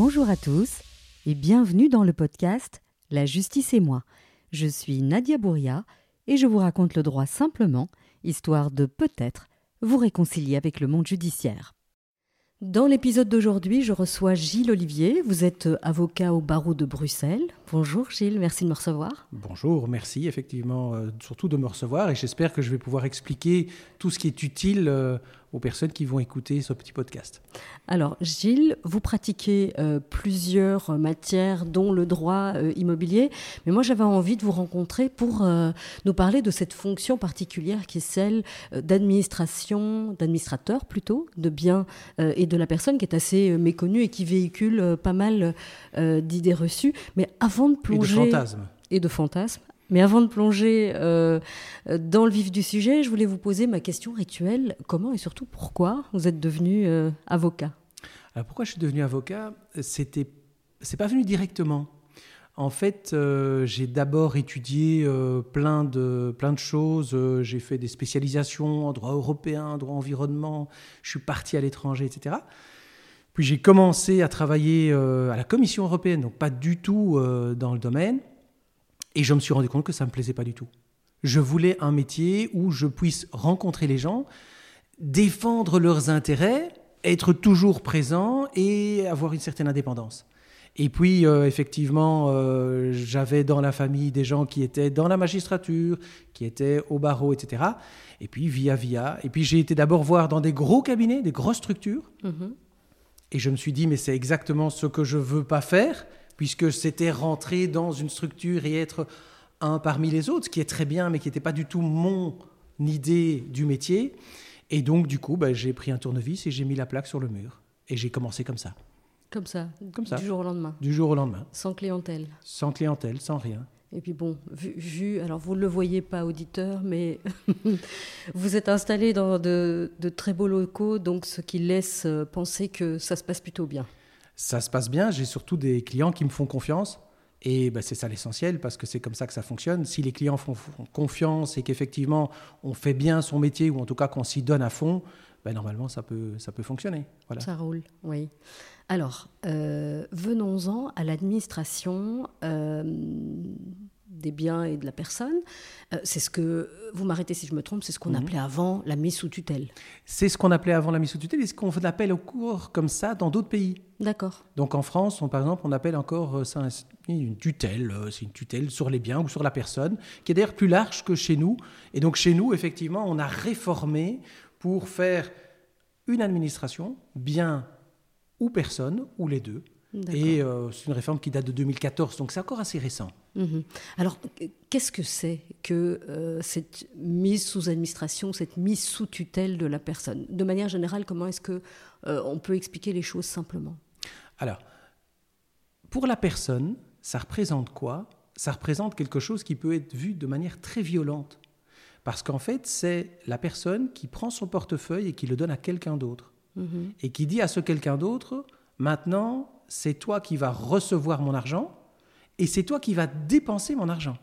Bonjour à tous et bienvenue dans le podcast La justice et moi. Je suis Nadia Bouria et je vous raconte le droit simplement, histoire de peut-être vous réconcilier avec le monde judiciaire. Dans l'épisode d'aujourd'hui, je reçois Gilles Olivier. Vous êtes avocat au barreau de Bruxelles. Bonjour Gilles, merci de me recevoir. Bonjour, merci effectivement euh, surtout de me recevoir et j'espère que je vais pouvoir expliquer tout ce qui est utile euh, aux personnes qui vont écouter ce petit podcast. Alors, Gilles, vous pratiquez euh, plusieurs matières, dont le droit euh, immobilier, mais moi j'avais envie de vous rencontrer pour euh, nous parler de cette fonction particulière qui est celle d'administration, d'administrateur plutôt, de biens et de la personne qui est assez méconnue et qui véhicule pas mal d'idées reçues. Mais avant de plonger. Et de fantasmes. Et de fantasmes. Mais avant de plonger euh, dans le vif du sujet, je voulais vous poser ma question rituelle. Comment et surtout pourquoi vous êtes devenu euh, avocat? Alors pourquoi je suis devenu avocat? C'était, c'est pas venu directement. En fait, euh, j'ai d'abord étudié plein de plein de choses. j'ai fait des spécialisations en droit européen, droit environnement. Je suis parti à l'étranger, etc. Puis j'ai commencé à travailler à la Commission européenne, donc pas du tout dans le domaine. Et je me suis rendu compte que ça ne me plaisait pas du tout. Je voulais un métier où je puisse rencontrer les gens, défendre leurs intérêts, être toujours présent et avoir une certaine indépendance. Et puis, euh, effectivement, euh, j'avais dans la famille des gens qui étaient dans la magistrature, qui étaient au barreau, etc. Et puis, via, via. Et puis, j'ai été d'abord voir dans des gros cabinets, des grosses structures. Mm-hmm. Et je me suis dit, mais c'est exactement ce que je veux pas faire puisque c'était rentrer dans une structure et être un parmi les autres, ce qui est très bien, mais qui n'était pas du tout mon idée du métier. Et donc, du coup, bah, j'ai pris un tournevis et j'ai mis la plaque sur le mur. Et j'ai commencé comme ça. Comme ça Comme ça. Du jour au lendemain Du jour au lendemain. Sans clientèle Sans clientèle, sans rien. Et puis bon, vu, alors vous ne le voyez pas auditeur, mais vous êtes installé dans de, de, très beaux locaux, donc ce qui laisse euh, penser que ça se passe plutôt bien ça se passe bien. J'ai surtout des clients qui me font confiance. Et ben, c'est ça l'essentiel parce que c'est comme ça que ça fonctionne. Si les clients font, confiance et qu'effectivement on fait bien son métier ou en tout cas qu'on s'y donne à fond, ben, normalement ça peut, ça peut fonctionner. Ça roule, oui. Alors, euh, venons-en à l'administration. Euh, des biens et de la personne. Euh, c'est ce que, vous m'arrêtez si je me trompe, c'est ce qu'on mhm. appelait avant la mise sous tutelle. C'est ce qu'on appelait avant la mise sous tutelle et ce qu'on appelle au cours comme ça dans d'autres pays. D'accord. Donc en France, on, par exemple, on appelle encore euh, ça une tutelle. Euh, c'est une tutelle sur les biens ou sur la personne, qui est d'ailleurs plus large que chez nous. Et donc chez nous, effectivement, on a réformé pour faire une administration, bien ou personne, ou les deux, et euh, c'est une réforme qui date de 2014, donc c'est encore assez récent. Mhm. Alors, qu'est-ce que c'est que euh, cette mise sous administration, cette mise sous tutelle de la personne? De manière générale, comment est-ce que euh, on peut expliquer les choses simplement? Alors, pour la personne, ça représente quoi? Ça représente quelque chose qui peut être vu de manière très violente. Parce qu'en fait, c'est la personne qui prend son portefeuille et qui le donne à quelqu'un d'autre. Mhm. Et qui dit à ce quelqu'un d'autre, maintenant, c'est toi qui vas recevoir mon argent et c'est toi qui vas dépenser mon argent.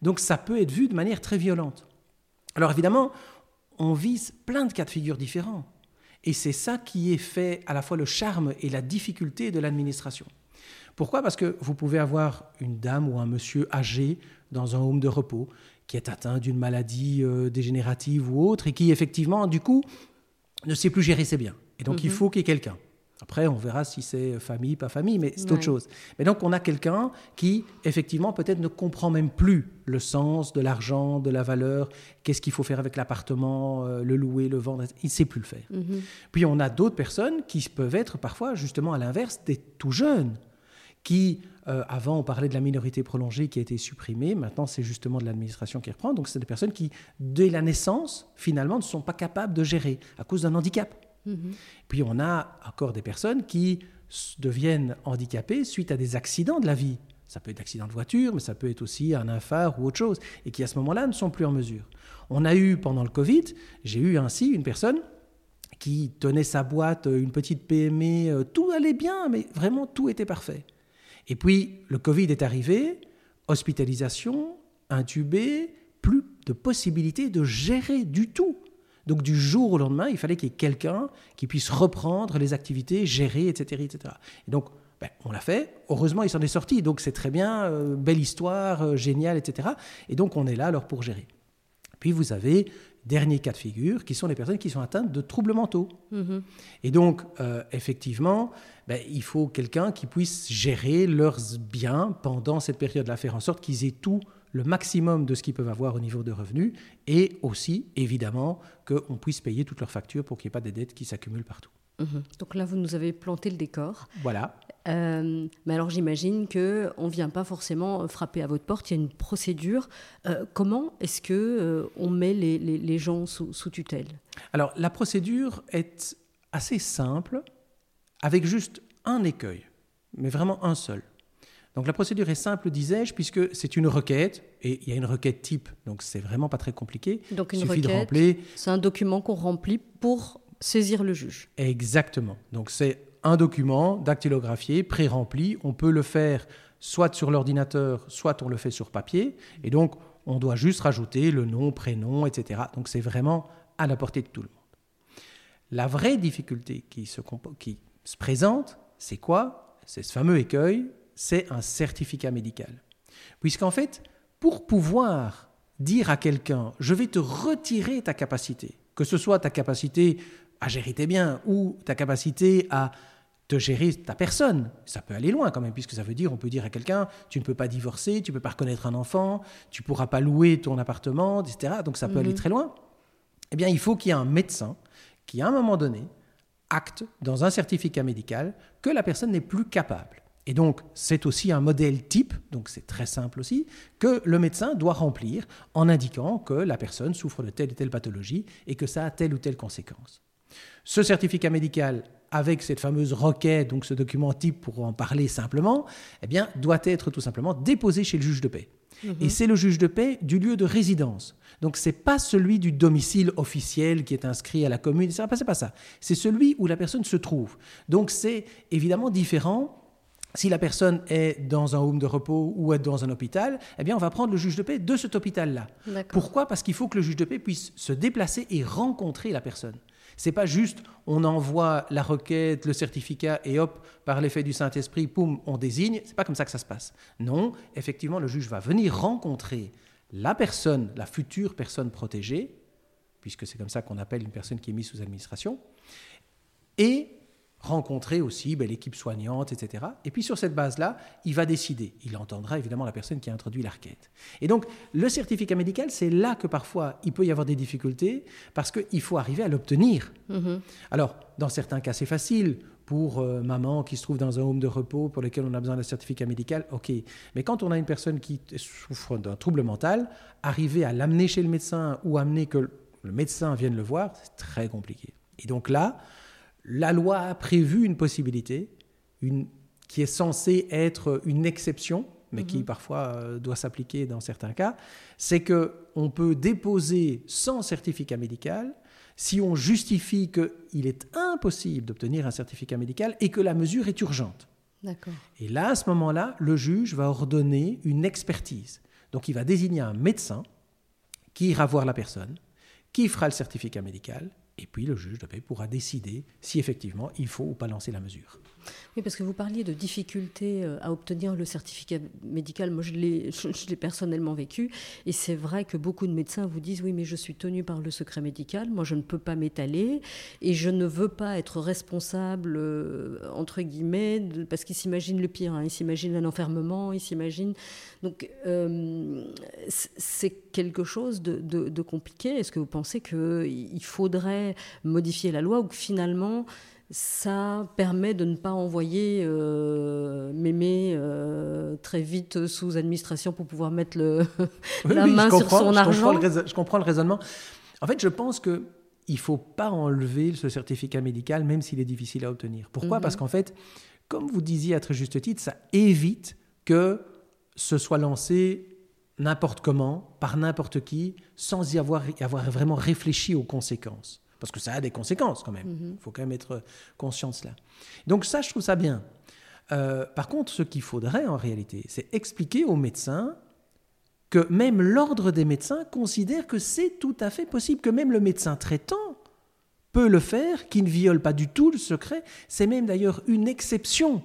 Donc ça peut être vu de manière très violente. Alors évidemment, on vise plein de cas de figure différents. Et c'est ça qui est fait à la fois le charme et la difficulté de l'administration. Pourquoi? Parce que vous pouvez avoir une dame ou un monsieur âgé dans un home de repos qui est atteint d'une maladie euh, dégénérative ou autre et qui effectivement, du coup, ne sait plus gérer ses biens. Et donc il mhm. faut qu'il y ait quelqu'un. Après, on verra si c'est famille, pas famille, mais c'est autre chose. Mais donc, on a quelqu'un qui, effectivement, peut-être ne comprend même plus le sens de l'argent, de la valeur, qu'est-ce qu'il faut faire avec l'appartement, euh, le louer, le vendre, il ne sait plus le faire. Mhm. Puis, on a d'autres personnes qui peuvent être parfois, justement, à l'inverse, des tout jeunes, qui, euh, avant, on parlait de la minorité prolongée qui a été supprimée, maintenant, c'est justement de l'administration qui reprend. Donc, c'est des personnes qui, dès la naissance, finalement, ne sont pas capables de gérer à cause d'un handicap. Mhm. Puis on a encore des personnes qui deviennent handicapées suite à des accidents de la vie. Ça peut être accident de voiture, mais ça peut être aussi un infart ou autre chose, et qui à ce moment-là ne sont plus en mesure. On a eu pendant le Covid, j'ai eu ainsi une personne qui tenait sa boîte, une petite PME, euh, tout allait bien, mais vraiment tout était parfait. Et puis le Covid est arrivé, hospitalisation, intubé, plus de possibilité de gérer du tout donc du jour au lendemain, il fallait qu'il y ait quelqu'un qui puisse reprendre les activités, gérer, etc. etc. Et donc, Ben, on l'a fait. Heureusement, il s'en est sorti. Donc, c'est très bien, euh, belle histoire, euh, génial, etc. Et donc, on est là alors pour gérer. Puis, vous avez dernier cas de figure, qui sont les personnes qui sont atteintes de troubles mentaux. Mhm. Et donc, euh, effectivement, ben, il faut quelqu'un qui puisse gérer leurs biens pendant cette période-là, faire en sorte qu'ils aient tout le maximum de ce qu'ils peuvent avoir au niveau de revenus, et aussi, évidemment, qu'on puisse payer toutes leurs factures pour qu'il n'y ait pas des dettes qui s'accumulent partout. Mhm. Donc là, vous nous avez planté le décor. Voilà. Euh, mais alors j'imagine que on vient pas forcément frapper à votre porte. Il y a une procédure. Euh, comment est-ce que euh, on met les, les- les gens sous, sous tutelle? Alors, la procédure est assez simple, avec juste un écueil, mais vraiment un seul. Donc, la procédure est simple, disais-je, puisque c'est une requête, et il y a une requête type, donc c'est vraiment pas très compliqué. Donc Il une suffit de requête, remplir. c'est un document qu'on remplit pour saisir le juge. Exactement. Donc, c'est un document dactylographié, pré-rempli. On peut le faire soit sur l'ordinateur, soit on le fait sur papier. Et donc, on doit juste rajouter le nom, prénom, etc. Donc, c'est vraiment à la portée de tout le monde. La vraie difficulté qui se, compo- qui se présente, c'est quoi? C'est ce fameux écueil, c'est un certificat médical. Puisqu'en fait, pour pouvoir dire à quelqu'un, je vais te retirer ta capacité, que ce soit ta capacité à gérer tes biens ou ta capacité à te gérer ta personne. Ça peut aller loin quand même, puisque ça veut dire, on peut dire à quelqu'un, tu ne peux pas divorcer, tu ne peux pas reconnaître un enfant, tu ne pourras pas louer ton appartement, etc. Donc ça peut aller très loin. Eh bien, il faut qu'il y ait un médecin qui, à un moment donné, acte dans un certificat médical que la personne n'est plus capable. Et donc, c'est aussi un modèle type, donc c'est très simple aussi, que le médecin doit remplir en indiquant que la personne souffre de telle et telle pathologie et que ça a telle ou telle conséquence. Ce certificat médical, avec cette fameuse requête, donc ce document type pour en parler simplement, eh bien, doit être tout simplement déposé chez le juge de paix. Et c'est le juge de paix du lieu de résidence. Donc, ce n'est pas celui du domicile officiel qui est inscrit à la commune, etc. C'est pas ça. C'est celui où la personne se trouve. Donc, c'est évidemment différent si la personne est dans un home de repos ou est dans un hôpital, eh bien, on va prendre le juge de paix de cet hôpital-là. Pourquoi? Parce qu'il faut que le juge de paix puisse se déplacer et rencontrer la personne. C'est pas juste on envoie la requête, le certificat et hop, par l'effet du Saint-Esprit, poum, on désigne. C'est pas comme ça que ça se passe. Non, effectivement, le juge va venir rencontrer la personne, la future personne protégée, puisque c'est comme ça qu'on appelle une personne qui est mise sous administration, et rencontrer aussi ben, l'équipe soignante, etc. Et puis sur cette base-là, il va décider. Il entendra évidemment la personne qui a introduit la requête. Et donc, le certificat médical, c'est là que parfois il peut y avoir des difficultés, parce qu'il faut arriver à l'obtenir. Mhm. Alors, dans certains cas, c'est facile. Pour euh, maman qui se trouve dans un home de repos pour lequel on a besoin d'un certificat médical, ok. Mais quand on a une personne qui souffre d'un trouble mental, arriver à l'amener chez le médecin ou amener que le médecin vienne le voir, c'est très compliqué. Et donc là, la loi a prévu une possibilité une, qui est censée être une exception, mais qui parfois euh, doit s'appliquer dans certains cas, c'est que on peut déposer sans certificat médical si on justifie qu'il est impossible d'obtenir un certificat médical et que la mesure est urgente. Et là, à ce moment-là, le juge va ordonner une expertise. Donc, il va désigner un médecin qui ira voir la personne, qui fera le certificat médical, et puis le juge de paix pourra décider si effectivement il faut ou pas lancer la mesure. Oui, parce que vous parliez de difficultés euh, à obtenir le certificat médical. Moi, je l'ai, personnellement vécu. Et c'est vrai que beaucoup de médecins vous disent Oui, mais je suis tenu par le secret médical. Moi, je ne peux pas m'étaler. Et je ne veux pas être responsable, euh, entre guillemets, parce qu'ils s'imaginent le pire. hein. Ils s'imaginent un enfermement. Ils s'imaginent. Donc, euh, c'est quelque chose de compliqué. Est-ce que vous pensez qu'il faudrait modifier la loi ou que finalement ça permet de ne pas envoyer euh, mémé euh, très vite sous administration pour pouvoir mettre le, Oui, la oui, main sur son je argent. comprends le rais- je comprends le raisonnement. En fait, je pense que il faut pas enlever ce certificat médical, même s'il est difficile à obtenir. Pourquoi? Mhm. Parce qu'en fait, comme vous disiez à très juste titre, ça évite que ce soit lancé n'importe comment, par n'importe qui, sans y avoir, y avoir vraiment réfléchi aux conséquences. Parce que ça a des conséquences quand même. Il faut quand même être conscient de cela. Donc ça, je trouve ça bien. Euh, par contre, ce qu'il faudrait en réalité, c'est expliquer aux médecins que même l'ordre des médecins considère que c'est tout à fait possible, que même le médecin traitant peut le faire, qui ne viole pas du tout le secret. C'est même d'ailleurs une exception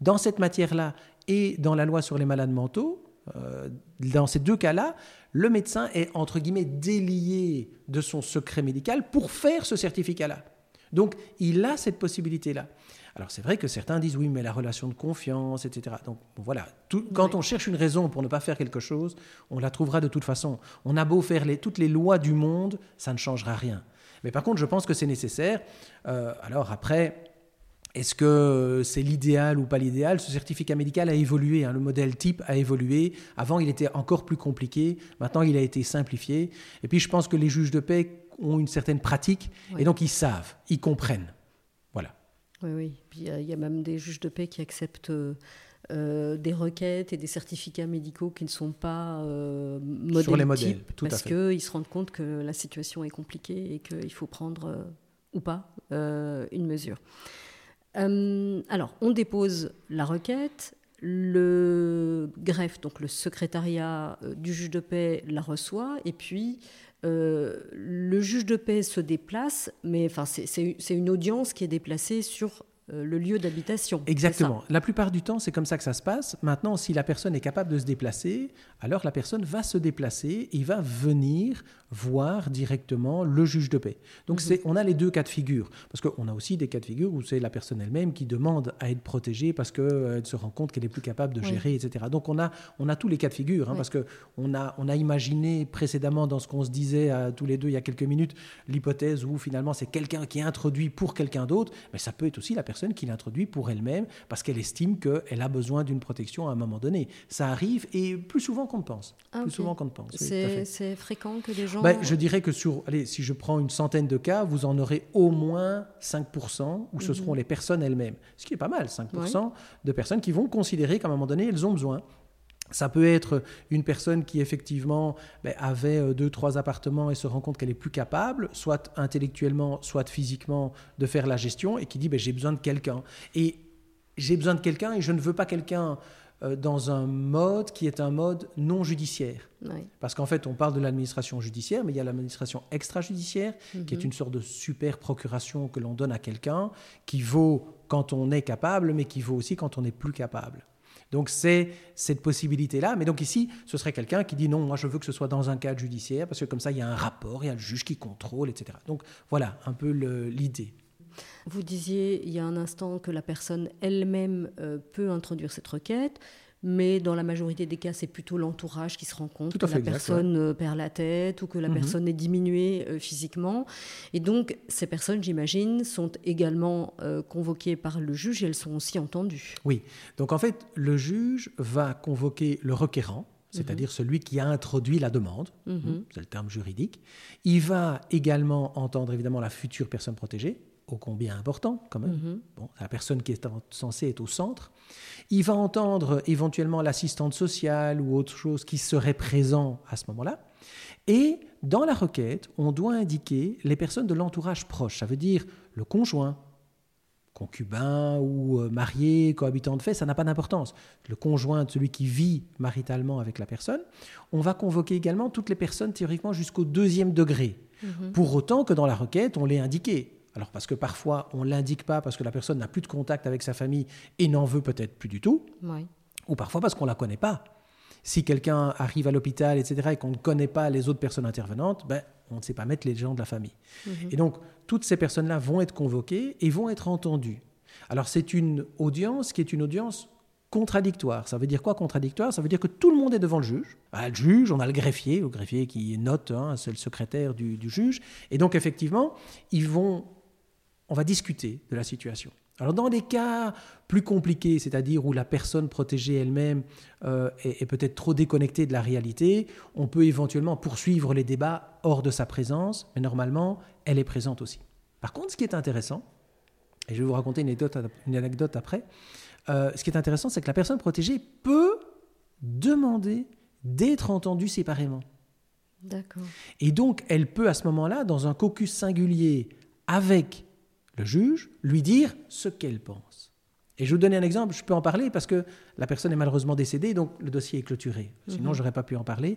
dans cette matière-là et dans la loi sur les malades mentaux, dans ces deux cas-là, le médecin est entre guillemets délié de son secret médical pour faire ce certificat-là. Donc il a cette possibilité-là. Alors c'est vrai que certains disent oui, mais la relation de confiance, etc. Donc voilà, quand on cherche une raison pour ne pas faire quelque chose, on la trouvera de toute façon. On a beau faire toutes les lois du monde, ça ne changera rien. Mais par contre, je pense que c'est nécessaire. Euh, alors après, est-ce que c'est l'idéal ou pas l'idéal? Ce certificat médical a évolué, hein. le modèle type a évolué. Avant, il était encore plus compliqué. Maintenant, il a été simplifié. Et puis, je pense que les juges de paix ont une certaine pratique et donc ils savent, ils comprennent. Voilà. Oui, oui. Puis il y, a même des juges de paix qui acceptent euh, des requêtes et des certificats médicaux qui ne sont pas euh, modèles Sur les modèles, type, tout parce qu'ils se rendent compte que la situation est compliquée et qu'il faut prendre euh, ou pas une mesure. Euh, alors, on dépose la requête, le greffe, donc le secrétariat euh, du juge de paix, la reçoit, et puis euh, le juge de paix se déplace, mais enfin, c'est une audience qui est déplacée sur le lieu d'habitation. Exactement. La plupart du temps, c'est comme ça que ça se passe. Maintenant, si la personne est capable de se déplacer, alors la personne va se déplacer et va venir voir directement le juge de paix. Donc, mhm. on a les deux cas de figure. Parce qu'on a aussi des cas de figure où c'est la personne elle-même qui demande à être protégée parce qu'elle euh, se rend compte qu'elle est plus capable de gérer, etc. Donc, on a, on a tous les cas de figure. Hein, parce qu'on a, on a imaginé précédemment dans ce qu'on se disait à tous les deux il y a quelques minutes, l'hypothèse où finalement c'est quelqu'un qui est introduit pour quelqu'un d'autre. Mais ça peut être aussi la personne qui l'introduit pour elle-même parce qu'elle estime qu'elle a besoin d'une protection à un moment donné. Ça arrive et plus souvent qu'on ne pense. Ah, plus souvent qu'on ne pense. C'est fréquent que des gens. Ben, je dirais que sur, allez, si je prends une centaine de cas, vous en aurez au moins 5% où ce mhm. seront les personnes elles-mêmes. Ce qui est pas mal, 5% de personnes qui vont considérer qu'à un moment donné, elles ont besoin. Ça peut être une personne qui effectivement ben, avait euh, deux, trois appartements et se rend compte qu'elle est plus capable, soit intellectuellement, soit physiquement, de faire la gestion et qui dit ben, j'ai besoin de quelqu'un. Et j'ai besoin de quelqu'un et je ne veux pas quelqu'un euh, dans un mode qui est un mode non judiciaire. Parce qu'en fait, on parle de l'administration judiciaire, mais il y a l'administration extrajudiciaire, qui est mhm. une sorte de super procuration que l'on donne à quelqu'un, qui vaut quand on est capable, mais qui vaut aussi quand on n'est plus capable. Donc c'est cette possibilité-là. Mais donc ici, ce serait quelqu'un qui dit non, moi je veux que ce soit dans un cadre judiciaire, parce que comme ça, il y a un rapport, il y a le juge qui contrôle, etc. Donc voilà un peu l'idée. Vous disiez il y a un instant que la personne elle-même euh, peut introduire cette requête mais dans la majorité des cas, c'est plutôt l'entourage qui se rend compte que la personne euh, perd la tête ou que la mhm. personne est diminuée euh, physiquement. Et donc, ces personnes, j'imagine, sont également euh, convoquées par le juge et elles sont aussi entendues. Oui. Donc, en fait, le juge va convoquer le requérant, c'est-à-dire mhm. celui qui a introduit la demande, mhm. c'est le terme juridique. Il va également entendre évidemment la future personne protégée, ô combien important quand même. Bon, la personne qui est censée être au centre. Il va entendre éventuellement l'assistante sociale ou autre chose qui serait présent à ce moment-là. Et dans la requête, on doit indiquer les personnes de l'entourage proche. Ça veut dire le conjoint, concubin ou euh, marié, cohabitant de fait, ça n'a pas d'importance. Le conjoint, celui qui vit maritalement avec la personne. On va convoquer également toutes les personnes théoriquement jusqu'au deuxième degré. Mhm. Pour autant que dans la requête, on l'ait indiqué. Alors parce que parfois on ne l'indique pas parce que la personne n'a plus de contact avec sa famille et n'en veut peut-être plus du tout. Ou parfois parce qu'on ne la connaît pas. Si quelqu'un arrive à l'hôpital, etc., et qu'on ne connaît pas les autres personnes intervenantes, ben, on ne sait pas mettre les gens de la famille. Mhm. Et donc, toutes ces personnes-là vont être convoquées et vont être entendues. Alors, c'est une audience qui est une audience contradictoire. Ça veut dire quoi contradictoire? Ça veut dire que tout le monde est devant le juge. Bah, le juge, on a le greffier, le greffier qui note, hein, c'est le secrétaire du, du, juge. Et donc, effectivement, ils vont on va discuter de la situation. Alors dans des cas plus compliqués, c'est-à-dire où la personne protégée elle-même euh, est, peut-être trop déconnectée de la réalité, on peut éventuellement poursuivre les débats hors de sa présence, mais normalement, elle est présente aussi. Par contre, ce qui est intéressant, et je vais vous raconter une anecdote, une anecdote après, euh, ce qui est intéressant, c'est que la personne protégée peut demander d'être entendue séparément. D'accord. Et donc, elle peut à ce moment-là, dans un caucus singulier avec le juge, lui dire ce qu'elle pense. Et je vais vous donner un exemple, je peux en parler parce que la personne est malheureusement décédée, donc le dossier est clôturé. Sinon, mhm. je n'aurais pas pu en parler,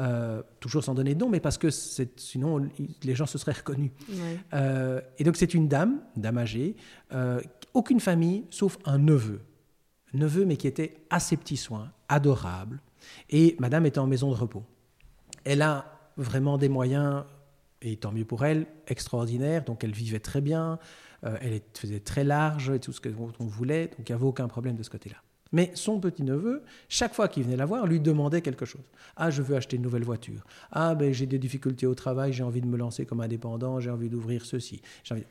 euh, toujours sans donner de nom, mais parce que sinon, les gens se seraient reconnus. Euh, et donc, c'est une dame, une dame âgée, euh, aucune famille, sauf un neveu. neveu, mais qui était à ses petits soins, adorable. Et madame était en maison de repos. Elle a vraiment des moyens, et tant mieux pour elle, extraordinaires. Donc elle vivait très bien, euh, elle faisait très large, et tout ce qu'on voulait. Donc il n'y avait aucun problème de ce côté-là. Mais son petit-neveu, chaque fois qu'il venait la voir, lui demandait quelque chose. Ah, je veux acheter une nouvelle voiture. Ah, ben j'ai des difficultés au travail, j'ai envie de me lancer comme indépendant, j'ai envie d'ouvrir ceci.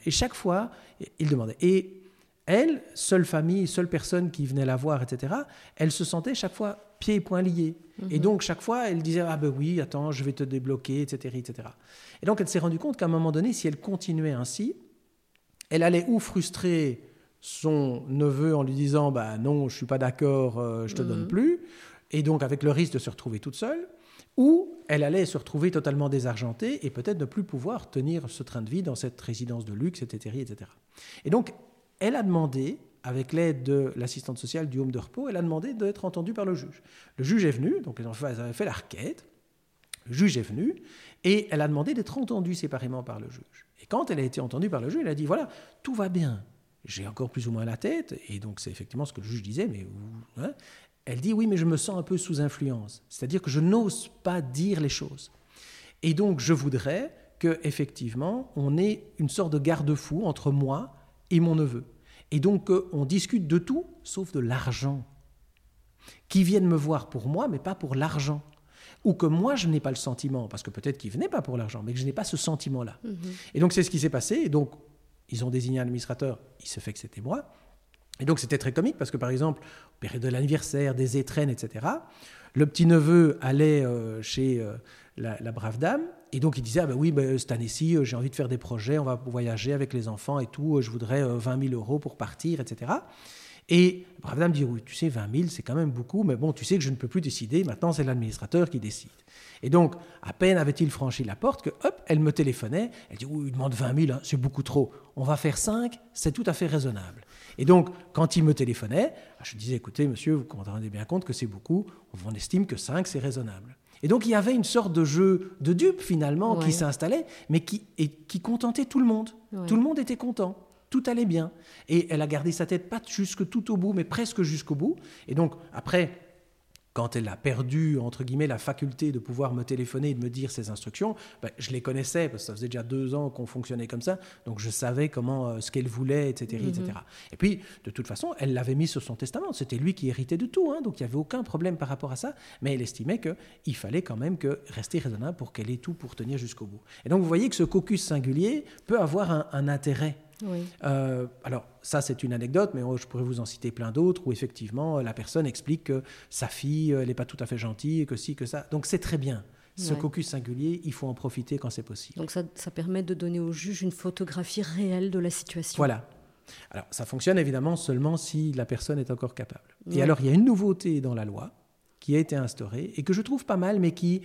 Et chaque fois, il demandait. Et elle, seule famille, seule personne qui venait la voir, etc., elle se sentait chaque fois pieds et poings liés. Et mhm. donc, chaque fois, elle disait Ah ben oui, attends, je vais te débloquer, etc. etc. Et donc, elle s'est rendue compte qu'à un moment donné, si elle continuait ainsi, elle allait ou frustrer son neveu en lui disant bah non, je suis pas d'accord, euh, je te donne mhm. plus, et donc avec le risque de se retrouver toute seule, ou elle allait se retrouver totalement désargentée et peut-être ne plus pouvoir tenir ce train de vie dans cette résidence de luxe, etc., etc. Et donc, elle a demandé, avec l'aide de l'assistante sociale du home de repos, elle a demandé d'être entendue par le juge. Le juge est venu, donc les enfants avaient fait la requête, le juge est venu, et elle a demandé d'être entendue séparément par le juge. Et quand elle a été entendue par le juge, elle a dit, voilà, tout va bien, j'ai encore plus ou moins la tête, et donc c'est effectivement ce que le juge disait, mais hein, elle dit, oui, mais je me sens un peu sous influence, c'est-à-dire que je n'ose pas dire les choses. Et donc je voudrais que effectivement on ait une sorte de garde-fou entre moi et mon neveu. Et donc euh, on discute de tout sauf de l'argent. Qui viennent me voir pour moi, mais pas pour l'argent. Ou que moi, je n'ai pas le sentiment, parce que peut-être qu'ils venaient pas pour l'argent, mais que je n'ai pas ce sentiment-là. Mhm. Et donc c'est ce qui s'est passé. Et donc ils ont désigné un administrateur, il se fait que c'était moi. Et donc c'était très comique parce que par exemple, période de l'anniversaire, des étrennes, etc., le petit-neveu allait euh, chez euh, la, brave dame et donc il disait, ah ben oui, ben, cette année-ci, euh, j'ai envie de faire des projets, on va voyager avec les enfants et tout, je voudrais 20 000 euros pour partir, etc. Et brave dame dit, oui, tu sais, 20 000, c'est quand même beaucoup, mais bon, tu sais que je ne peux plus décider, maintenant c'est l'administrateur qui décide. Et donc, à peine avait-il franchi la porte que, hop, elle me téléphonait. Elle dit, oui, il demande 20 000, hein, c'est beaucoup trop. On va faire 5, c'est tout à fait raisonnable. Et donc, quand il me téléphonait, je disais, écoutez, monsieur, vous vous rendez bien compte que c'est beaucoup. On estime que 5, c'est raisonnable. Et donc, il y avait une sorte de jeu de dupe, finalement, qui s'installait, mais qui, et, qui contentait tout le monde. Tout le monde était content tout allait bien. Et elle a gardé sa tête pas jusque tout au bout, mais presque jusqu'au bout. Et donc, après, quand elle a perdu, entre guillemets, la faculté de pouvoir me téléphoner et de me dire ses instructions, ben, je les connaissais, parce que ça faisait déjà deux ans qu'on fonctionnait comme ça, donc je savais comment, euh, ce qu'elle voulait, etc., etc. Mhm. Et puis, de toute façon, elle l'avait mis sur son testament, c'était lui qui héritait de tout, hein, donc il n'y avait aucun problème par rapport à ça, mais elle estimait qu'il fallait quand même que rester raisonnable pour qu'elle ait tout pour tenir jusqu'au bout. Et donc, vous voyez que ce caucus singulier peut avoir un, un intérêt euh, alors, ça, c'est une anecdote, mais je pourrais vous en citer plein d'autres où effectivement, la personne explique que sa fille, elle n'est pas tout à fait gentille, que si, que ça. Donc, c'est très bien. Ce caucus singulier, il faut en profiter quand c'est possible. Donc, ça, permet de donner au juge une photographie réelle de la situation. Voilà. Alors, ça fonctionne évidemment seulement si la personne est encore capable. Et alors, il y a une nouveauté dans la loi qui a été instaurée et que je trouve pas mal, mais qui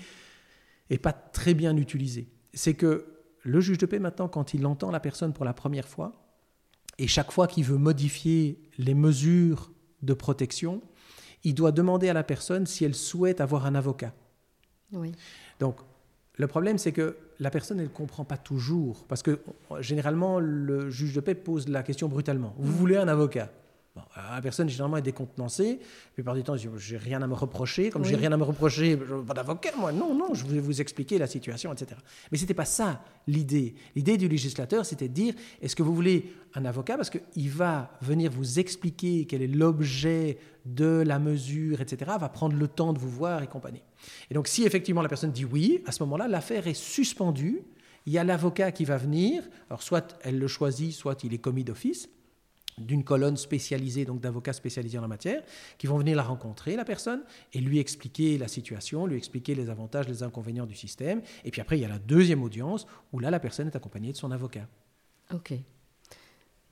n'est pas très bien utilisée. C'est que le juge de paix, maintenant, quand il entend la personne pour la première fois, et chaque fois qu'il veut modifier les mesures de protection, il doit demander à la personne si elle souhaite avoir un avocat. Oui. Donc, le problème, c'est que la personne, elle ne comprend pas toujours. Parce que généralement, le juge de paix pose la question brutalement. Vous voulez un avocat? La personne généralement est décontenancée. La plupart du temps, j'ai rien à me reprocher. Comme j'ai rien à me reprocher, pas d'avocat, moi. Non, non, je vais vous expliquer la situation, etc. Mais c'était pas ça l'idée. L'idée du législateur, c'était de dire est-ce que vous voulez un avocat? Parce qu'il va venir vous expliquer quel est l'objet de la mesure, etc. Va prendre le temps de vous voir et compagnie. Et donc, si effectivement la personne dit oui, à ce moment-là, l'affaire est suspendue. Il y a l'avocat qui va venir. Alors, soit elle le choisit, soit il est commis d'office d'une colonne spécialisée, donc d'avocats spécialisés en la matière, qui vont venir la rencontrer, la personne, et lui expliquer la situation, lui expliquer les avantages, les inconvénients du système. Et puis après, il y a la deuxième audience, où là, la personne est accompagnée de son avocat. OK.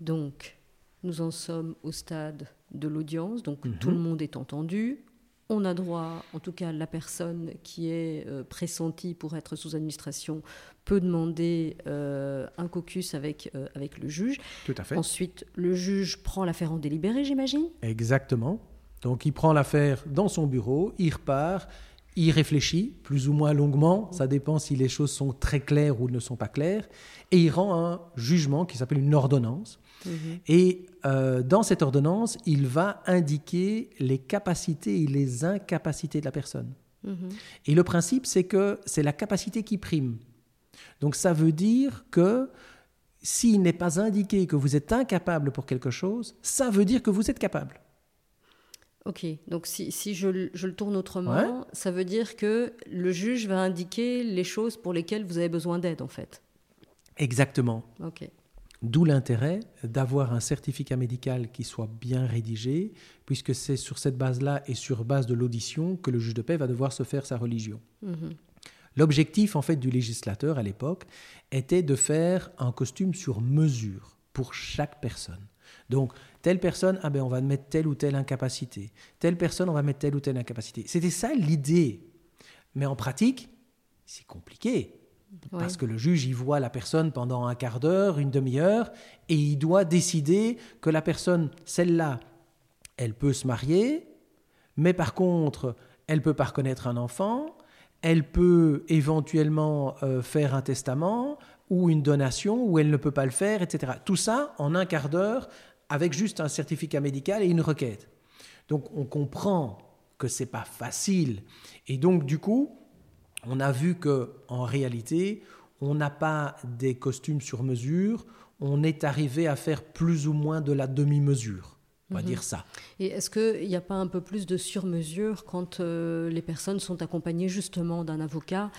Donc, nous en sommes au stade de l'audience, donc mhm. tout le monde est entendu, on a droit, en tout cas la personne qui est euh, pressentie pour être sous administration peut demander euh, un caucus avec, euh, avec le juge. Tout à fait. Ensuite, le juge prend l'affaire en délibéré, j'imagine? Exactement. Donc il prend l'affaire dans son bureau, il repart, il réfléchit plus ou moins longuement, ça dépend si les choses sont très claires ou ne sont pas claires, et il rend un jugement qui s'appelle une ordonnance. Mhm. Et euh, dans cette ordonnance, il va indiquer les capacités et les incapacités de la personne. Mhm. Et le principe, c'est que c'est la capacité qui prime. Donc ça veut dire que s'il n'est pas indiqué que vous êtes incapable pour quelque chose, ça veut dire que vous êtes capable. Ok, donc si, je, le tourne autrement, ça veut dire que le juge va indiquer les choses pour lesquelles vous avez besoin d'aide, en fait. Exactement. Ok. D'où l'intérêt d'avoir un certificat médical qui soit bien rédigé, puisque c'est sur cette base-là et sur base de l'audition que le juge de paix va devoir se faire sa religion. Mhm. L'objectif, en fait, du législateur à l'époque était de faire un costume sur mesure pour chaque personne. Donc, telle personne, ah ben, on va mettre telle ou telle incapacité. Telle personne, on va mettre telle ou telle incapacité. C'était ça l'idée. Mais en pratique, c'est compliqué. Parce que le juge y voit la personne pendant un quart d'heure, une demi-heure, et il doit décider que la personne, celle-là, elle peut se marier, mais par contre, elle peut pas reconnaître un enfant, elle peut éventuellement euh, faire un testament ou une donation, ou elle ne peut pas le faire, etc. Tout ça en un quart d'heure avec juste un certificat médical et une requête. Donc on comprend que c'est pas facile. Et donc du coup, on a vu que en réalité, on n'a pas des costumes sur mesure, on est arrivé à faire plus ou moins de la demi-mesure. On va mhm. dire ça. Et est-ce qu'il n'y a pas un peu plus de sur-mesure quand euh, les personnes sont accompagnées justement d'un avocat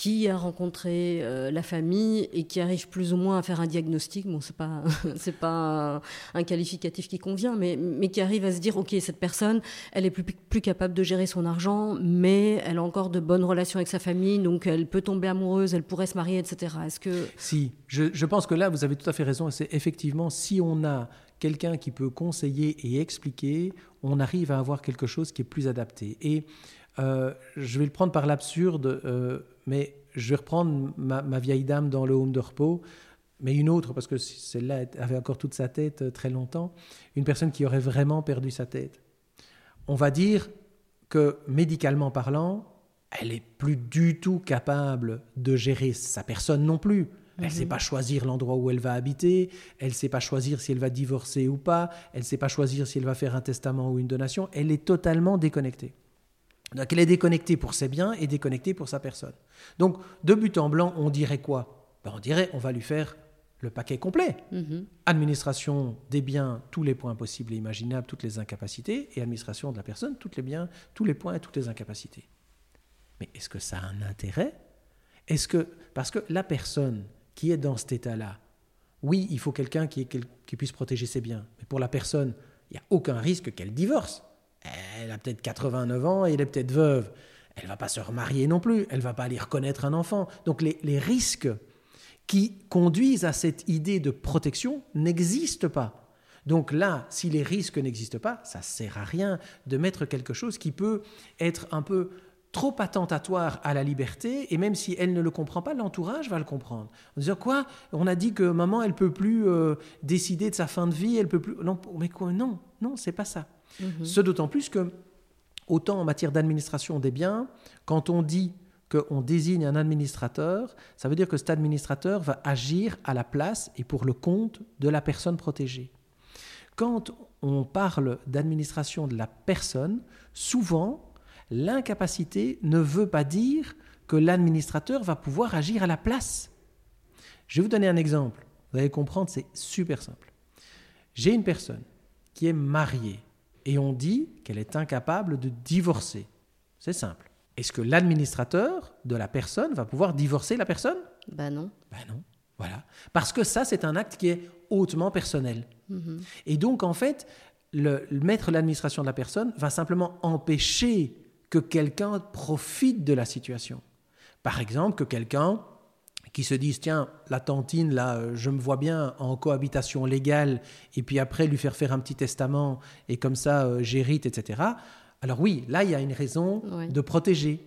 qui a rencontré euh, la famille et qui arrive plus ou moins à faire un diagnostic. Bon, c'est pas c'est pas un, qualificatif qui convient, mais mais qui arrive à se dire ok cette personne, elle est plus plus capable de gérer son argent, mais elle a encore de bonnes relations avec sa famille, donc elle peut tomber amoureuse, elle pourrait se marier, etc. Est-ce que si je, je pense que là vous avez tout à fait raison. C'est effectivement si on a quelqu'un qui peut conseiller et expliquer, on arrive à avoir quelque chose qui est plus adapté. Et euh, je vais le prendre par l'absurde. Euh, mais je vais reprendre ma, vieille dame dans le home de repos, mais une autre, parce que celle-là avait encore toute sa tête euh, très longtemps, une personne qui aurait vraiment perdu sa tête. On va dire que médicalement parlant, elle n'est plus du tout capable de gérer sa personne non plus. Elle ne sait mhm. pas choisir l'endroit où elle va habiter, elle ne sait pas choisir si elle va divorcer ou pas, elle ne sait pas choisir si elle va faire un testament ou une donation, elle est totalement déconnectée. Donc elle est déconnectée pour ses biens et déconnectée pour sa personne. Donc de but en blanc, on dirait quoi? Ben, On dirait on va lui faire le paquet complet. Mhm. Administration des biens, tous les points possibles et imaginables, toutes les incapacités, et administration de la personne, tous les biens, tous les points et toutes les incapacités. Mais est-ce que ça a un intérêt? Est-ce que parce que la personne qui est dans cet état-là, oui, il faut quelqu'un qui, qui puisse protéger ses biens, mais pour la personne, il n'y a aucun risque qu'elle divorce. Elle a peut-être 89 ans et elle est peut-être veuve. Elle va pas se remarier non plus. Elle va pas aller reconnaître un enfant. Donc les, les risques qui conduisent à cette idée de protection n'existent pas. Donc là, si les risques n'existent pas, ça sert à rien de mettre quelque chose qui peut être un peu trop attentatoire à la liberté, et même si elle ne le comprend pas, l'entourage va le comprendre. En disant quoi? On a dit que maman, elle peut plus euh, décider de sa fin de vie, elle peut plus. Non, mais quoi? Non, non, c'est pas ça. Mhm. Ce d'autant plus que, autant en matière d'administration des biens, quand on dit qu'on désigne un administrateur, ça veut dire que cet administrateur va agir à la place et pour le compte de la personne protégée. Quand on parle d'administration de la personne, souvent, l'incapacité ne veut pas dire que l'administrateur va pouvoir agir à la place. Je vais vous donner un exemple. Vous allez comprendre, c'est super simple. J'ai une personne qui est mariée et on dit qu'elle est incapable de divorcer. C'est simple. Est-ce que l'administrateur de la personne va pouvoir divorcer la personne? Ben non. Ben non. Voilà. Parce que ça, c'est un acte qui est hautement personnel. Mhm. Et donc, en fait, le, mettre l'administration de la personne va simplement empêcher que quelqu'un profite de la situation. Par exemple, que quelqu'un qui se disent tiens la tantine là euh, je me vois bien en cohabitation légale et puis après lui faire faire un petit testament et comme ça euh, j'hérite etc alors oui là il y a une raison de protéger.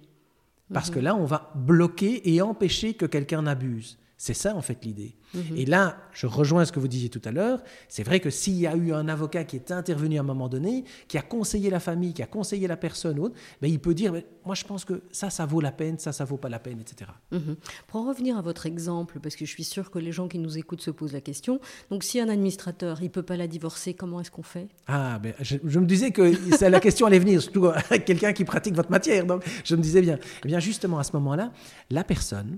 Parce que là on va bloquer et empêcher que quelqu'un n'abuse C'est ça en fait l'idée. Mhm. Et là, je rejoins ce que vous disiez tout à l'heure. C'est vrai que s'il y a eu un avocat qui est intervenu à un moment donné, qui a conseillé la famille, qui a conseillé la personne, ou autre, ben, il peut dire, ben, moi je pense que ça, ça vaut la peine, ça, ça vaut pas la peine, etc. Mhm. Pour en revenir à votre exemple, parce que je suis sûre que les gens qui nous écoutent se posent la question, donc si un administrateur, il peut pas la divorcer, comment est-ce qu'on fait? Ah, ben, je, je me disais que la question allait venir, surtout quelqu'un qui pratique votre matière. Donc, je me disais bien. Eh bien, justement, à ce moment-là, la personne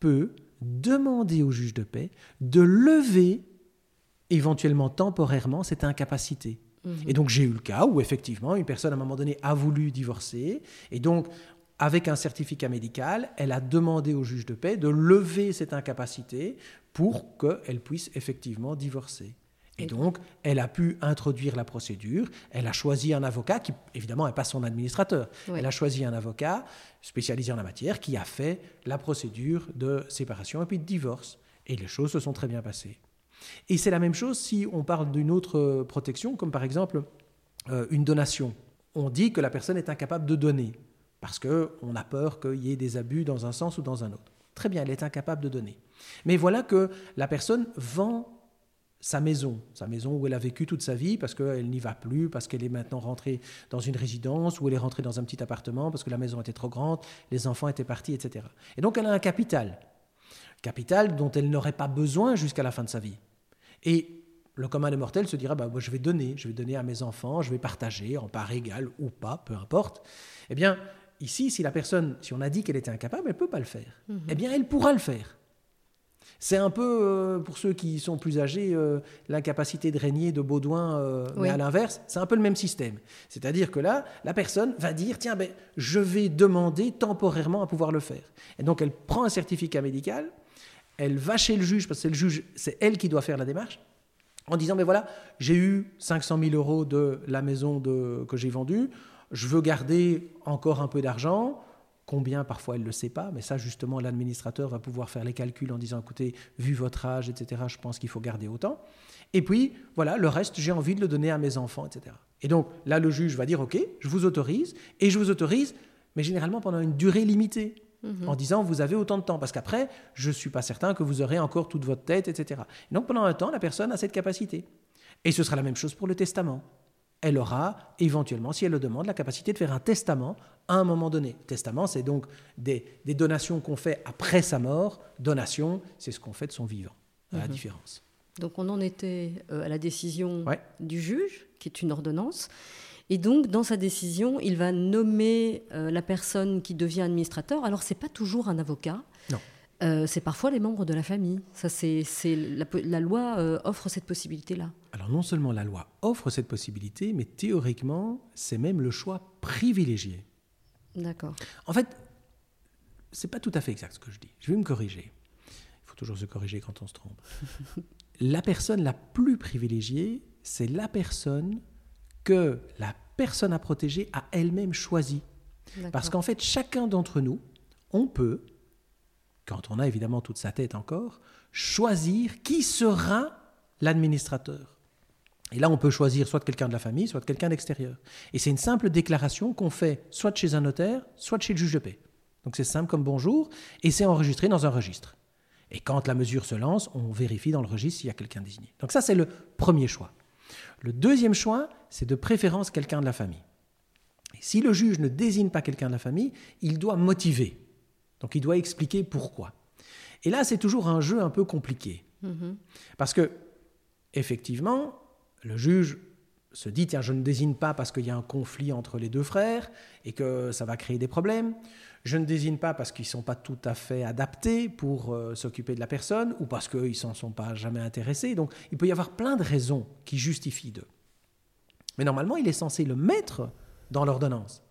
peut demander au juge de paix de lever éventuellement temporairement cette incapacité. Et donc j'ai eu le cas où effectivement une personne à un moment donné a voulu divorcer et donc avec un certificat médical, elle a demandé au juge de paix de lever cette incapacité pour qu'elle puisse effectivement divorcer. Et donc, elle a pu introduire la procédure. Elle a choisi un avocat qui, évidemment, n'est pas son administrateur. Oui. Elle a choisi un avocat spécialisé en la matière qui a fait la procédure de séparation et puis de divorce. Et les choses se sont très bien passées. Et c'est la même chose si on parle d'une autre euh, protection, comme par exemple euh, une donation. On dit que la personne est incapable de donner parce qu'on a peur qu'il y ait des abus dans un sens ou dans un autre. Très bien, elle est incapable de donner. Mais voilà que la personne vend sa maison, sa maison où elle a vécu toute sa vie parce qu'elle n'y va plus, parce qu'elle est maintenant rentrée dans une résidence, ou elle est rentrée dans un petit appartement parce que la maison était trop grande, les enfants étaient partis, etc. Et donc elle a un capital, capital dont elle n'aurait pas besoin jusqu'à la fin de sa vie. Et le commun des mortels se dira, bah, moi, je vais donner, je vais donner à mes enfants, je vais partager en part égale ou pas, peu importe. Eh bien, ici, si la personne, si on a dit qu'elle était incapable, elle ne peut pas le faire. Eh bien, elle pourra le faire. C'est un peu, euh, pour ceux qui sont plus âgés, euh, l'incapacité de régner de Baudouin, euh, Oui. mais à l'inverse, c'est un peu le même système. C'est-à-dire que là, la personne va dire, tiens, ben, je vais demander temporairement à pouvoir le faire. Et donc, elle prend un certificat médical, elle va chez le juge, parce que c'est le juge, c'est elle qui doit faire la démarche, en disant, mais voilà, j'ai eu 500 000 euros de la maison de, que j'ai vendue, je veux garder encore un peu d'argent, combien parfois elle ne le sait pas, mais ça justement l'administrateur va pouvoir faire les calculs en disant, écoutez, vu votre âge, etc., je pense qu'il faut garder autant. Et puis, voilà, le reste, j'ai envie de le donner à mes enfants, etc. Et donc là, le juge va dire, OK, je vous autorise, et je vous autorise, mais généralement pendant une durée limitée en disant vous avez autant de temps, parce qu'après, je ne suis pas certain que vous aurez encore toute votre tête, etc. Et donc pendant un temps, la personne a cette capacité. Et ce sera la même chose pour le testament. Elle aura éventuellement, si elle le demande, la capacité de faire un testament à un moment donné. Testament, c'est donc des, des donations qu'on fait après sa mort. Donation, c'est ce qu'on fait de son vivant. Voilà La différence. Donc on en était euh, à la décision Ouais. du juge, qui est une ordonnance. Et donc, dans sa décision, il va nommer euh, la personne qui devient administrateur. Alors, c'est pas toujours un avocat. Non. Euh, c'est parfois les membres de la famille. Ça, c'est, la, loi euh, offre cette possibilité-là. Alors non seulement la loi offre cette possibilité, mais théoriquement, c'est même le choix privilégié. D'accord. En fait, c'est pas tout à fait exact ce que je dis. Je vais me corriger. Il faut toujours se corriger quand on se trompe. la personne la plus privilégiée, c'est la personne que la personne à protéger a elle-même choisie. Parce qu'en fait, chacun d'entre nous, on peut, quand on a évidemment toute sa tête encore, choisir qui sera l'administrateur. Et là, on peut choisir soit quelqu'un de la famille, soit quelqu'un d'extérieur. Et c'est une simple déclaration qu'on fait soit chez un notaire, soit chez le juge de paix. Donc c'est simple comme bonjour, et c'est enregistré dans un registre. Et quand la mesure se lance, on vérifie dans le registre s'il y a quelqu'un désigné. Donc ça, c'est le premier choix. Le deuxième choix, c'est de préférence quelqu'un de la famille. Et si le juge ne désigne pas quelqu'un de la famille, il doit motiver. Donc il doit expliquer pourquoi. Et là, c'est toujours un jeu un peu compliqué. Mhm. Parce que, effectivement, le juge se dit, tiens, je ne désigne pas parce qu'il y a un conflit entre les deux frères et que ça va créer des problèmes. Je ne désigne pas parce qu'ils ne sont pas tout à fait adaptés pour euh, s'occuper de la personne ou parce qu'ils ne s'en sont pas jamais intéressés. Donc, il peut y avoir plein de raisons qui justifient d'eux. Mais normalement, il est censé le mettre dans l'ordonnance.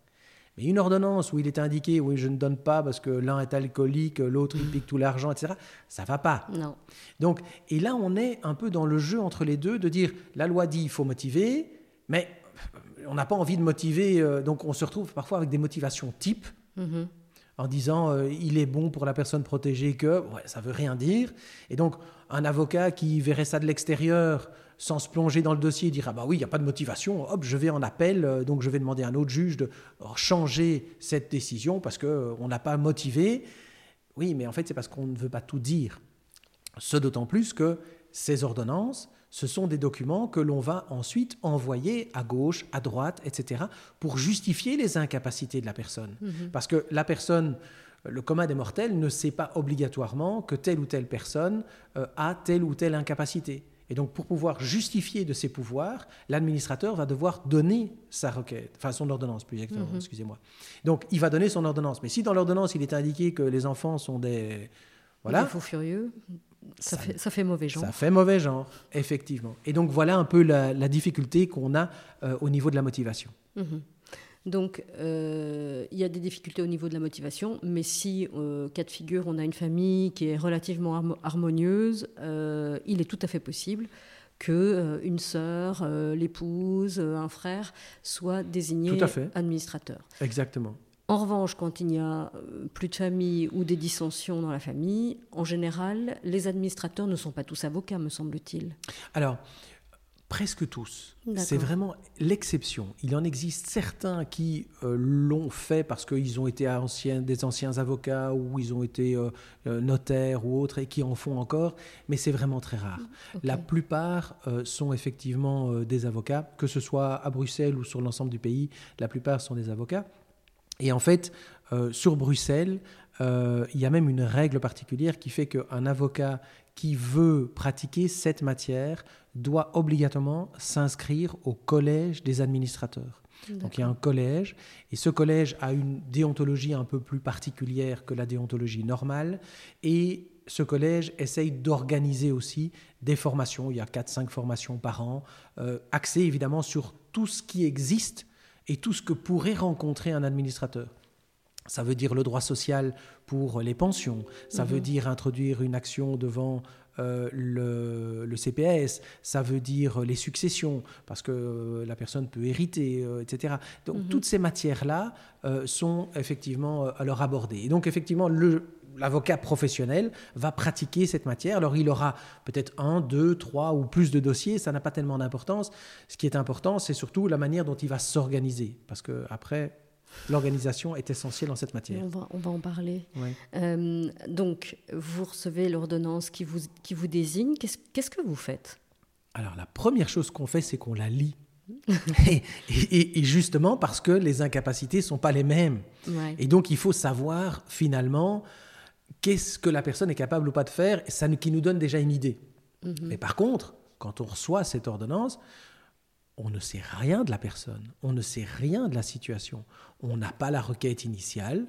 Mais une ordonnance où il est indiqué, oui, je ne donne pas parce que l'un est alcoolique, l'autre il pique tout l'argent, etc., ça va pas. Non. Donc, et là, on est un peu dans le jeu entre les deux de dire la loi dit il faut motiver, mais on n'a pas envie de motiver, euh, donc on se retrouve parfois avec des motivations types Mhm. en disant euh, il est bon pour la personne protégée que ouais, ça veut rien dire. Et donc, un avocat qui verrait ça de l'extérieur sans se plonger dans le dossier et dire ah bah oui, il n'y a pas de motivation, hop, je vais en appel, euh, donc je vais demander à un autre juge de changer cette décision parce qu'on on n'a pas motivé. Oui, mais en fait, c'est parce qu'on ne veut pas tout dire. Ce d'autant plus que ces ordonnances, ce sont des documents que l'on va ensuite envoyer à gauche, à droite, etc., pour justifier les incapacités de la personne. Mhm. Parce que la personne, le commun des mortels, ne sait pas obligatoirement que telle ou telle personne euh, a telle ou telle incapacité. Et donc, pour pouvoir justifier de ses pouvoirs, l'administrateur va devoir donner sa requête, enfin son ordonnance, plus exactement, Mhm. excusez-moi. Donc, il va donner son ordonnance. Mais si dans l'ordonnance, il est indiqué que les enfants sont des... Voilà, Des faux furieux, ça, Ça- fait, ça fait mauvais genre. ça fait mauvais genre, effectivement. Et donc, voilà un peu la, la difficulté qu'on a euh, au niveau de la motivation. Mhm. Donc, euh, il y a des difficultés au niveau de la motivation, mais si, euh, cas de figure, on a une famille qui est relativement harmo- harmonieuse, euh, il est tout à fait possible que euh, une sœur, l'épouse, un frère soient désignés Tout à fait. administrateurs. Exactement. En revanche, quand il n'y a plus de famille ou des dissensions dans la famille, en général, les administrateurs ne sont pas tous avocats, me semble-t-il. Alors, presque tous. C'est vraiment l'exception. Il en existe certains qui euh, l'ont fait parce qu'ils ont été anciens, des anciens avocats ou ils ont été euh, euh, notaires ou autres et qui en font encore, mais c'est vraiment très rare. Ok. La plupart euh, sont effectivement des avocats, que ce soit à Bruxelles ou sur l'ensemble du pays, la plupart sont des avocats. Et en fait, sur Bruxelles, il y a même une règle particulière qui fait qu'un avocat qui veut pratiquer cette matière doit obligatoirement s'inscrire au collège des administrateurs. Donc il y a un collège, et ce collège a une déontologie un peu plus particulière que la déontologie normale, et ce collège essaye d'organiser aussi des formations, il y a 4-5 formations par an, euh, axées évidemment sur tout ce qui existe et tout ce que pourrait rencontrer un administrateur. Ça veut dire le droit social pour les pensions, ça veut dire introduire une action devant euh, le, le CPS, ça veut dire les successions, parce que euh, la personne peut hériter, euh, etc. Donc toutes ces matières-là sont effectivement alors abordées. Et donc effectivement, le, l'avocat professionnel va pratiquer cette matière. Alors il aura peut-être un, deux, trois ou plus de dossiers, ça n'a pas tellement d'importance. Ce qui est important, c'est surtout la manière dont il va s'organiser, parce que après, l'organisation est essentielle dans cette matière. On va, on va en parler. Ouais. Euh, donc, vous recevez l'ordonnance qui vous, qui vous désigne. Qu'est-ce qu'est-ce que vous faites? Alors la première chose qu'on fait, c'est qu'on la lit. et, et- et justement parce que les incapacités sont pas les mêmes. Ouais. Et donc il faut savoir finalement qu'est-ce que la personne est capable ou pas de faire, ça nous- qui nous donne déjà une idée. Mais par contre, quand on reçoit cette ordonnance, on ne sait rien de la personne, on ne sait rien de la situation. On n'a pas la requête initiale,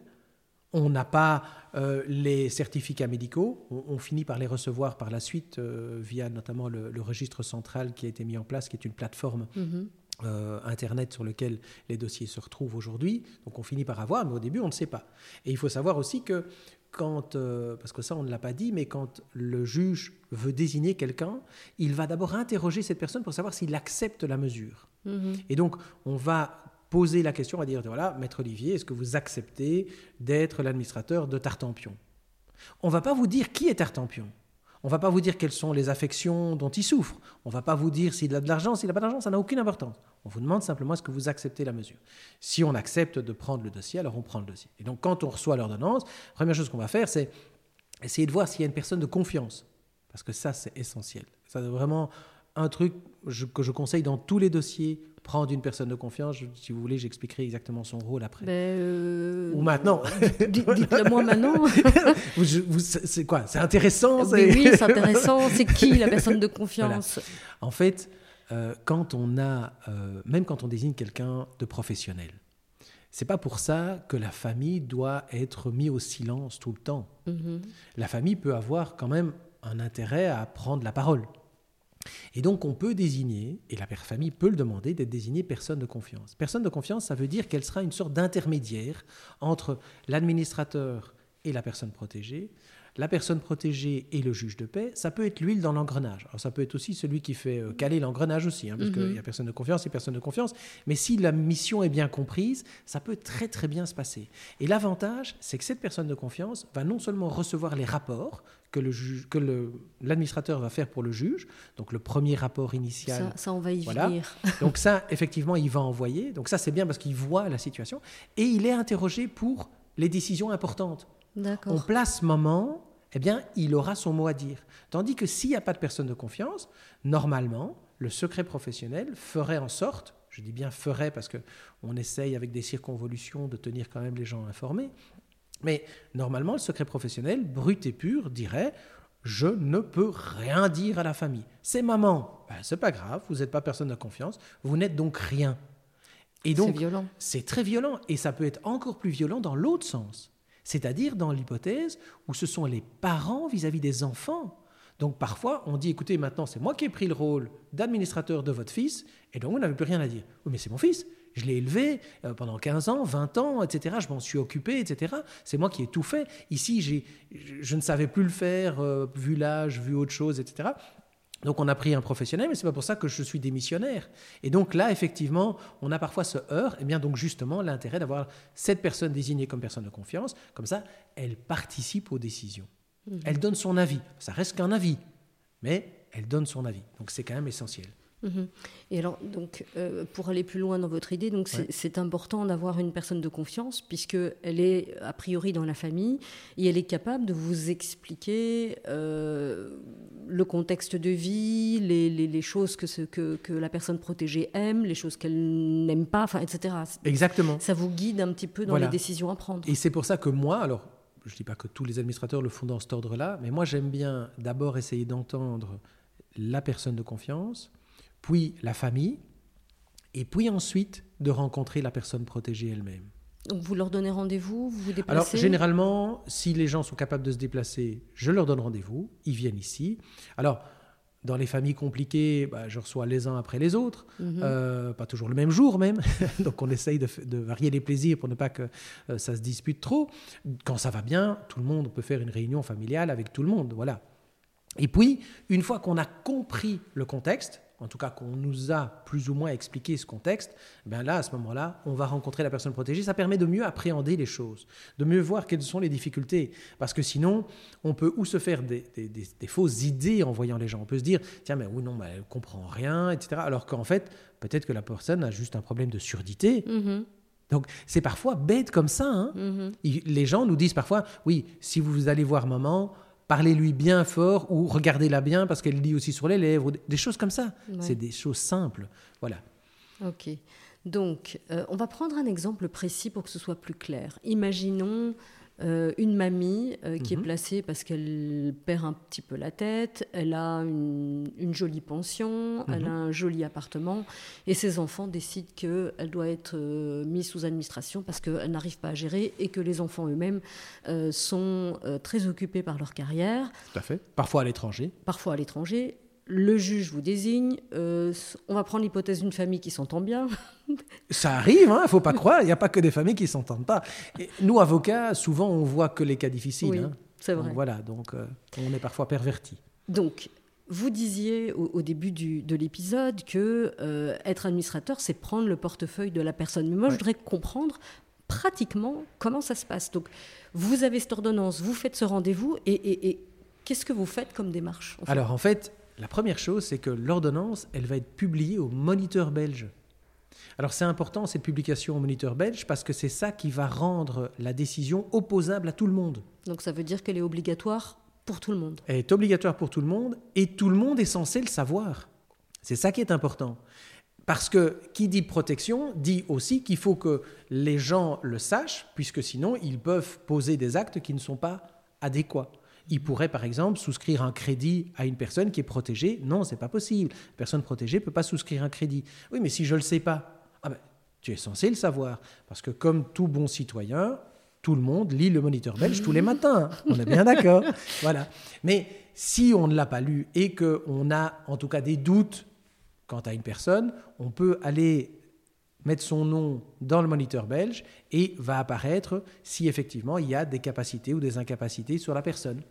on n'a pas euh, les certificats médicaux, on, on finit par les recevoir par la suite euh, via notamment le, le registre central qui a été mis en place, qui est une plateforme Mhm. euh, Internet sur lequel les dossiers se retrouvent aujourd'hui. Donc on finit par avoir, mais au début on ne sait pas. Et il faut savoir aussi que quand, euh, parce que ça on ne l'a pas dit, mais quand le juge veut désigner quelqu'un, il va d'abord interroger cette personne pour savoir s'il accepte la mesure. Mhm. Et donc, on va poser la question, on va dire, voilà, Maître Olivier, est-ce que vous acceptez d'être l'administrateur de Tartampion? On va pas vous dire qui est Tartampion. On va pas vous dire quelles sont les affections dont il souffre. On va pas vous dire s'il a de l'argent, s'il n'a pas d'argent, ça n'a aucune importance. On vous demande simplement est-ce que vous acceptez la mesure. Si on accepte de prendre le dossier, alors on prend le dossier. Et donc, quand on reçoit l'ordonnance, première chose qu'on va faire, c'est essayer de voir s'il y a une personne de confiance. Parce que ça, c'est essentiel. C'est vraiment un truc que je conseille dans tous les dossiers, prendre une personne de confiance. Si vous voulez, j'expliquerai exactement son rôle après. Ben, euh, Ou maintenant. dites- Dites-le moi maintenant. C'est quoi? C'est intéressant oui, c'est intéressant. C'est qui la personne de confiance? En fait, euh, quand on a, euh, même quand on désigne quelqu'un de professionnel, c'est pas pour ça que la famille doit être mise au silence tout le temps. Mhm. La famille peut avoir quand même un intérêt à prendre la parole. Et donc on peut désigner, et la père famille peut le demander, d'être désignée personne de confiance. Personne de confiance, ça veut dire qu'elle sera une sorte d'intermédiaire entre l'administrateur et la personne protégée, la personne protégée et le juge de paix. Ça peut être l'huile dans l'engrenage. Alors ça peut être aussi celui qui fait euh, caler l'engrenage aussi, hein, parce Mhm. qu'il y a personne de confiance et personne de confiance. Mais si la mission est bien comprise, ça peut très très bien se passer. Et l'avantage, c'est que cette personne de confiance va non seulement recevoir les rapports que le juge- que le- l'administrateur va faire pour le juge, donc le premier rapport initial. ça, ça, on va y Voilà. venir. Donc ça, effectivement, il va envoyer. Donc ça, c'est bien parce qu'il voit la situation. Et il est interrogé pour les décisions importantes. On D'accord. place moment eh bien, il aura son mot à dire. Tandis que s'il n'y a pas de personne de confiance, normalement, le secret professionnel ferait en sorte, je dis bien ferait parce qu'on essaye avec des circonvolutions de tenir quand même les gens informés, mais normalement, le secret professionnel, brut et pur, dirait je ne peux rien dire à la famille. C'est maman. Ben, c'est pas grave, vous n'êtes pas personne de confiance, vous n'êtes donc rien. Et donc, c'est violent. C'est très violent. Et ça peut être encore plus violent dans l'autre sens. C'est-à-dire dans l'hypothèse où ce sont les parents vis-à-vis des enfants. Donc parfois, on dit, écoutez, maintenant, c'est moi qui ai pris le rôle d'administrateur de votre fils, et donc vous n'avez plus rien à dire. Oui, mais c'est mon fils. Je l'ai élevé euh, pendant 15 ans, 20 ans, etc. Je m'en suis occupé, etc. C'est moi qui ai tout fait. Ici, je ne savais plus le faire, euh, vu l'âge, vu autre chose, etc. Donc on a pris un professionnel, mais c'est pas pour ça que je suis démissionnaire. Et donc là, effectivement, on a parfois ce heurt. Et bien donc justement, l'intérêt d'avoir cette personne désignée comme personne de confiance, comme ça, elle participe aux décisions. Mhm. Elle donne son avis. Ça reste qu'un avis, mais elle donne son avis. Donc c'est quand même essentiel. Mhm. Et alors, donc, euh, pour aller plus loin dans votre idée, donc c'est important d'avoir une personne de confiance puisqu'elle est a priori dans la famille et elle est capable de vous expliquer euh, le contexte de vie, les, les, choses que, ce, que, que, la personne protégée aime, les choses qu'elle n'aime pas, enfin, etc. Exactement. Ça vous guide un petit peu dans les décisions à prendre. Et c'est pour ça que moi, alors, je ne dis pas que tous les administrateurs le font dans cet ordre-là, mais moi j'aime bien d'abord essayer d'entendre la personne de confiance puis la famille, et puis ensuite de rencontrer la personne protégée elle-même. Donc vous leur donnez rendez-vous, vous vous déplacez? Alors généralement, si les gens sont capables de se déplacer, je leur donne rendez-vous, ils viennent ici. Alors dans les familles compliquées, bah, je reçois les uns après les autres, mhm. euh, pas toujours le même jour même, donc on essaye de, varier les plaisirs pour ne pas que euh, ça se dispute trop. Quand ça va bien, tout le monde peut faire une réunion familiale avec tout le monde, voilà. Et puis, une fois qu'on a compris le contexte, en tout cas qu'on nous a plus ou moins expliqué ce contexte, ben là, à ce moment-là, on va rencontrer la personne protégée. Ça permet de mieux appréhender les choses, de mieux voir quelles sont les difficultés. Parce que sinon, on peut ou se faire des, fausses idées en voyant les gens. On peut se dire, tiens, mais oui, non, mais elle ne comprend rien, etc. Alors qu'en fait, peut-être que la personne a juste un problème de surdité. Mm-hmm. Donc, c'est parfois bête comme ça. Hein. Mm-hmm. Les gens nous disent parfois, oui, si vous allez voir maman, parlez-lui bien fort ou regardez-la bien parce qu'elle lit aussi sur les lèvres, des choses comme ça. C'est des choses simples. Voilà. Ok. Donc, euh, on va prendre un exemple précis pour que ce soit plus clair. Imaginons euh, une mamie euh, qui est mhm. placée parce qu'elle perd un petit peu la tête, elle a une, jolie pension, elle a mhm. un joli appartement, et ses enfants décident qu'elle doit être euh, mise sous administration parce qu'elle n'arrive pas à gérer et que les enfants eux-mêmes sont très occupés par leur carrière. Tout à fait. Parfois à l'étranger. Parfois à l'étranger le juge vous désigne. Euh, on va prendre l'hypothèse d'une famille qui s'entend bien. Ça arrive, il hein, ne faut pas croire. Il n'y a pas que des familles qui s'entendent pas. Et nous, avocats, souvent, on voit que les cas difficiles. Oui, hein. c'est vrai. voilà, donc euh, on est parfois perverti. Donc, vous disiez au, début de l'épisode que euh, être administrateur, c'est prendre le portefeuille de la personne. Mais moi, je voudrais comprendre pratiquement comment ça se passe. Donc, vous avez cette ordonnance, vous faites ce rendez-vous, et, qu'est-ce que vous faites comme démarche Alors, en fait, la première chose, c'est que l'ordonnance, elle va être publiée au moniteur belge. Alors c'est important cette publication au moniteur belge parce que c'est ça qui va rendre la décision opposable à tout le monde. Donc ça veut dire qu'elle est obligatoire pour tout le monde. Elle est obligatoire pour tout le monde et tout le monde est censé le savoir. C'est ça qui est important. Parce que qui dit protection dit aussi qu'il faut que les gens le sachent, puisque sinon ils peuvent poser des actes qui ne sont pas adéquats. Il pourrait, par exemple, souscrire un crédit à une personne qui est protégée. Non, c'est pas possible. Une personne protégée ne peut pas souscrire un crédit. Oui, mais si je ne le sais pas, ah ben, tu es censé le savoir. Parce que comme tout bon citoyen, tout le monde lit le moniteur belge tous les matins. On est bien d'accord. voilà. Mais si on ne l'a pas lu et qu'on a en tout cas des doutes quant à une personne, on peut aller mettre son nom dans le moniteur belge et va apparaître si effectivement il y a des capacités ou des incapacités sur la personne.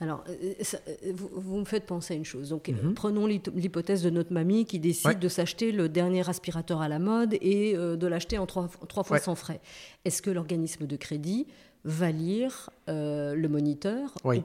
Alors, euh, euh, vous, me faites penser à une chose. Donc, mhm. prenons l'hypothèse de notre mamie qui décide de s'acheter le dernier aspirateur à la mode et euh, de l'acheter en trois, fois sans frais. Est-ce que l'organisme de crédit va lire le moniteur Oui.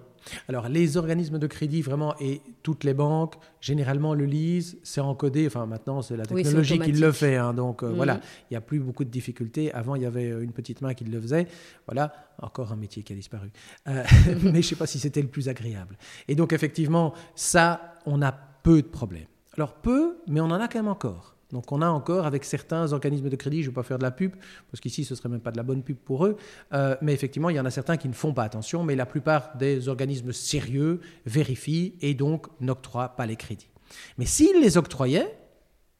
Alors, les organismes de crédit, vraiment, et toutes les banques, généralement le lisent, c'est encodé. Enfin, maintenant, c'est la technologie qui le fait. Hein, donc, mhm. voilà, il n'y a plus beaucoup de difficultés. Avant, il y avait euh, une petite main qui le faisait. Voilà, encore un métier qui a disparu. Euh, mais je ne sais pas si c'était le plus agréable. Et donc, effectivement, ça, on a peu de problèmes. Alors, peu, mais on en a quand même encore. Donc on a encore avec certains organismes de crédit, je ne vais pas faire de la pub, parce qu'ici ce serait même pas de la bonne pub pour eux, euh, mais effectivement il y en a certains qui ne font pas attention, mais la plupart des organismes sérieux vérifient et donc n'octroient pas les crédits. Mais s'ils les octroyaient,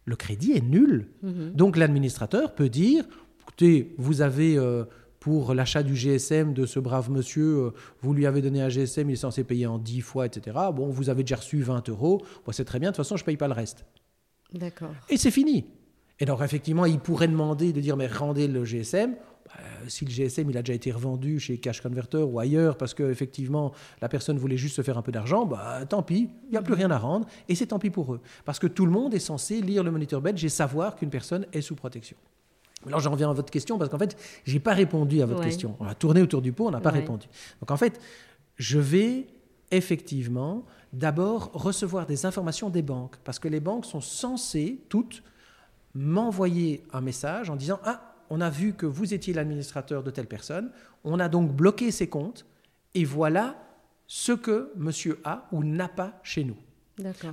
le crédit est nul. Mhm. Donc l'administrateur peut dire, écoutez, vous avez... Euh, pour l'achat du GSM de ce brave monsieur, euh, vous lui avez donné un GSM, il est censé payer en 10 fois, etc. Bon, vous avez déjà reçu 20 euros, c'est très bien, de toute façon, je ne paye pas le reste. D'accord. Et c'est fini. Et donc, effectivement, il pourrait demander de dire, mais rendez le GSM. Bah, si le GSM il a déjà été revendu chez Cash Converter ou ailleurs parce qu'effectivement la personne voulait juste se faire un peu d'argent, bah, tant pis, il n'y a plus rien à rendre et c'est tant pis pour eux. Parce que tout le monde est censé lire le moniteur belge et savoir qu'une personne est sous protection. Alors j'en reviens à votre question parce qu'en fait, je n'ai pas répondu à votre question. On a tourné autour du pot, on n'a pas répondu. Donc en fait, je vais effectivement d'abord recevoir des informations des banques, parce que les banques sont censées toutes m'envoyer un message en disant Ah, on a vu que vous étiez l'administrateur de telle personne, on a donc bloqué ses comptes, et voilà ce que monsieur a ou n'a pas chez nous.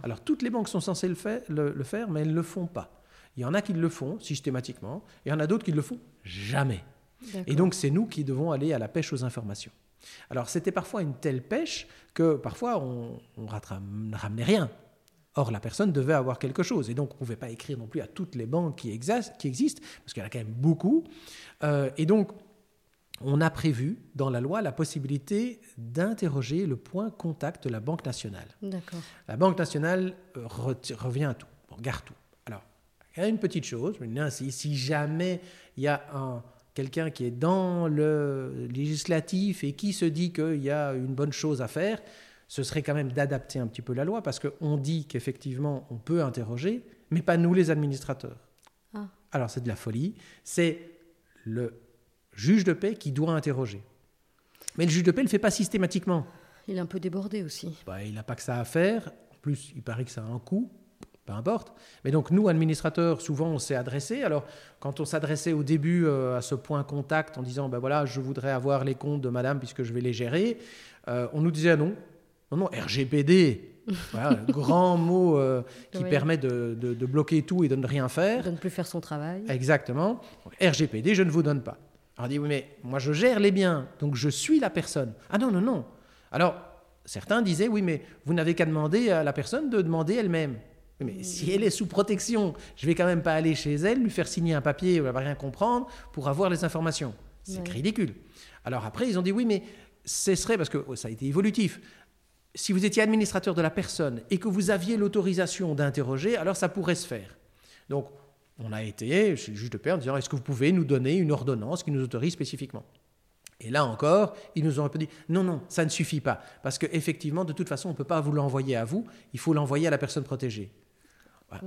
Alors toutes les banques sont censées le faire, le, faire, mais elles ne le font pas. Il y en a qui le font systématiquement, et il y en a d'autres qui ne le font jamais. Et donc c'est nous qui devons aller à la pêche aux informations. Alors c'était parfois une telle pêche que parfois on, ne ramenait rien. Or, la personne devait avoir quelque chose. Et donc, on ne pouvait pas écrire non plus à toutes les banques qui, existent, parce qu'il y en a quand même beaucoup. Euh, et donc, on a prévu dans la loi la possibilité d'interroger le point contact de la Banque nationale. D'accord. La Banque nationale euh, revient à tout, regarde tout. Alors, il y a une petite chose, si jamais il y a un, quelqu'un qui est dans le législatif et qui se dit qu'il y a une bonne chose à faire, ce serait quand même d'adapter un petit peu la loi parce qu'on dit qu'effectivement on peut interroger, mais pas nous les administrateurs. Ah. Alors c'est de la folie, c'est le juge de paix qui doit interroger. Mais le juge de paix ne le fait pas systématiquement. Il est un peu débordé aussi. Bah, il n'a pas que ça à faire. En plus, il paraît que ça a un coût peu importe. Mais donc nous, administrateurs, souvent on s'est adressé. Alors quand on s'adressait au début euh, à ce point contact en disant, ben voilà, je voudrais avoir les comptes de madame puisque je vais les gérer, euh, on nous disait non. Non, non, RGPD, voilà, grand mot euh, qui permet de, de, bloquer tout et de ne rien faire. De ne plus faire son travail. Exactement. RGPD, je ne vous donne pas. Alors on dit, oui, mais moi je gère les biens, donc je suis la personne. Ah non, non, non. Alors certains disaient, oui, mais vous n'avez qu'à demander à la personne de demander elle-même. Mais si elle est sous protection, je vais quand même pas aller chez elle, lui faire signer un papier où elle va rien comprendre pour avoir les informations. C'est ridicule. Alors après, ils ont dit oui, mais ce serait, parce que oh, ça a été évolutif, si vous étiez administrateur de la personne et que vous aviez l'autorisation d'interroger, alors ça pourrait se faire. Donc, on a été chez le juge de paix en disant est-ce que vous pouvez nous donner une ordonnance qui nous autorise spécifiquement? Et là encore, ils nous ont un peu dit non, non, ça ne suffit pas. Parce qu'effectivement, de toute façon, on ne peut pas vous l'envoyer à vous, il faut l'envoyer à la personne protégée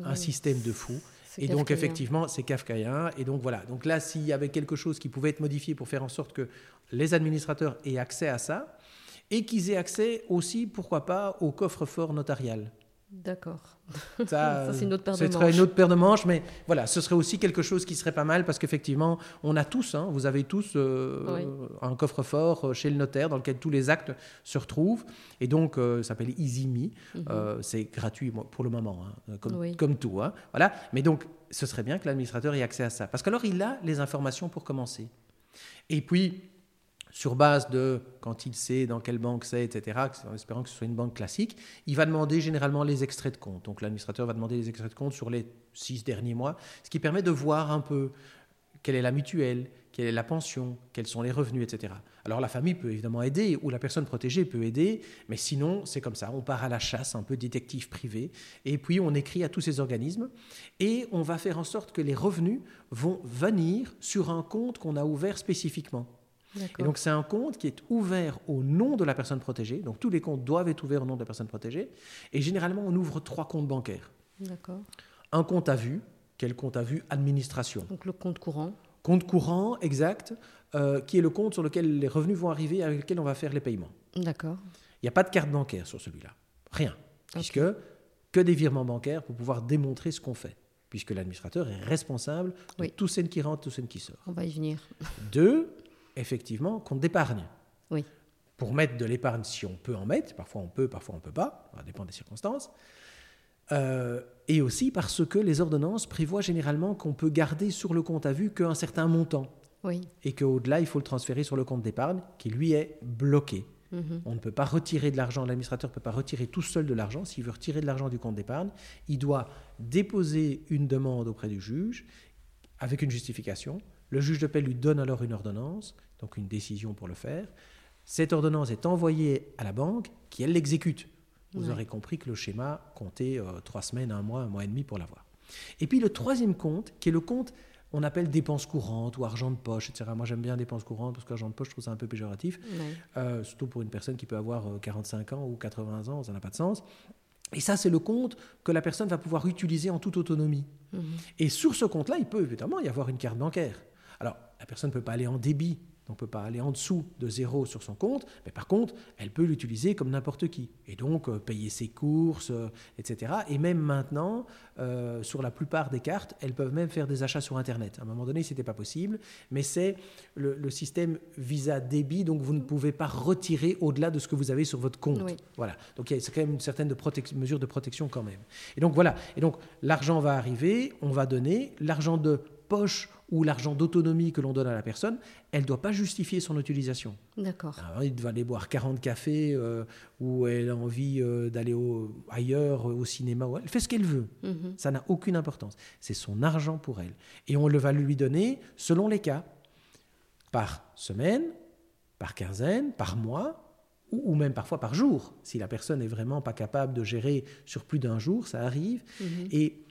un système de fou. Et donc, effectivement, c'est kafkaïen. Et donc, voilà. Donc là, s'il y avait quelque chose qui pouvait être modifié pour faire en sorte que les administrateurs aient accès à ça, et qu'ils aient accès aussi, pourquoi pas, au coffre-fort notarial. D'accord. Ça, c'est une autre paire de manches. une autre paire de manches, mais voilà, ce serait aussi quelque chose qui serait pas mal parce qu'effectivement, on a tous, hein, vous avez tous euh, un coffre-fort euh, chez le notaire dans lequel tous les actes se retrouvent. Et donc, euh, ça s'appelle EasyMe. Mhm. c'est gratuit pour le moment, hein, comme, comme, tout. Hein, voilà. Mais donc, ce serait bien que l'administrateur ait accès à ça. Parce qu'alors, il a les informations pour commencer. Et puis, sur base de quand il sait dans quelle banque c'est, etc., en espérant que ce soit une banque classique, il va demander généralement les extraits de compte. Donc l'administrateur va demander les extraits de compte sur les six derniers mois, ce qui permet de voir un peu quelle est la mutuelle, quelle est la pension, quels sont les revenus, etc. Alors la famille peut évidemment aider, ou la personne protégée peut aider, mais sinon c'est comme ça, on part à la chasse, un peu détective privé, et puis on écrit à tous ces organismes, et on va faire en sorte que les revenus vont venir sur un compte qu'on a ouvert spécifiquement. Et donc c'est un compte qui est ouvert au nom de la personne protégée. Donc tous les comptes doivent être ouverts au nom de la personne protégée. Et généralement, on ouvre trois comptes bancaires. Un compte à vue, quel compte à vue? Administration. Donc le compte courant. Compte courant, exact, euh, qui est le compte sur lequel les revenus vont arriver, avec lequel on va faire les paiements. D'accord. Il n'y a pas de carte bancaire sur celui-là. Rien. Puisque que des virements bancaires pour pouvoir démontrer ce qu'on fait. puisque l'administrateur est responsable de Oui. tout scène qui rentre, tout scène qui sort. On va y venir. Deux, effectivement, compte d'épargne. Oui. Pour mettre de l'épargne, si on peut en mettre, parfois on peut, parfois on ne peut pas, ça dépend des circonstances. Euh, et aussi parce que les ordonnances prévoient généralement qu'on peut garder sur le compte à vue qu'un certain montant Oui. et qu'au-delà, il faut le transférer sur le compte d'épargne qui, lui, est bloqué. Mhm. On ne peut pas retirer de l'argent, l'administrateur ne peut pas retirer tout seul de l'argent. S'il veut retirer de l'argent du compte d'épargne, il doit déposer une demande auprès du juge avec une justification. Le juge de paix lui donne alors une ordonnance, donc une décision pour le faire. Cette ordonnance est envoyée à la banque qui, elle, l'exécute. Vous Ouais. aurez compris que le schéma comptait euh, trois semaines, un mois, un mois et demi pour l'avoir. Et puis le troisième compte, qui est le compte on appelle dépenses courantes ou argent de poche, etc. Moi j'aime bien dépenses courantes parce qu'argent de poche, je trouve ça un peu péjoratif. Ouais. Euh, surtout pour une personne qui peut avoir euh, 45 ans ou 80 ans, ça n'a pas de sens. Et ça, c'est le compte que la personne va pouvoir utiliser en toute autonomie. Mhm. Et sur ce compte-là, il peut évidemment y avoir une carte bancaire. Alors, la personne ne peut pas aller en débit, donc ne peut pas aller en dessous de zéro sur son compte, mais par contre, elle peut l'utiliser comme n'importe qui. Et donc, euh, payer ses courses, euh, etc. Et même maintenant, euh, sur la plupart des cartes, elles peuvent même faire des achats sur Internet. À un moment donné, ce n'était pas possible, mais c'est le, le système Visa débit, donc vous ne pouvez pas retirer au-delà de ce que vous avez sur votre compte. Oui. Voilà. Donc il y a c'est quand même une certaine de mesure de protection quand même. Et donc voilà. Et donc l'argent va arriver, on va donner l'argent de poche ou l'argent d'autonomie que l'on donne à la personne, elle ne doit pas justifier son utilisation. D'accord. Alors, il va aller boire 40 cafés euh, ou elle a envie euh, d'aller ailleurs, au cinéma. ou- Elle fait ce qu'elle veut. Mhm. Ça n'a aucune importance. C'est son argent pour elle. Et on le va lui donner selon les cas. Par semaine, par quinzaine, par mois, ou, ou même parfois par jour. Si la personne n'est vraiment pas capable de gérer sur plus d'un jour, ça arrive. Mhm. Et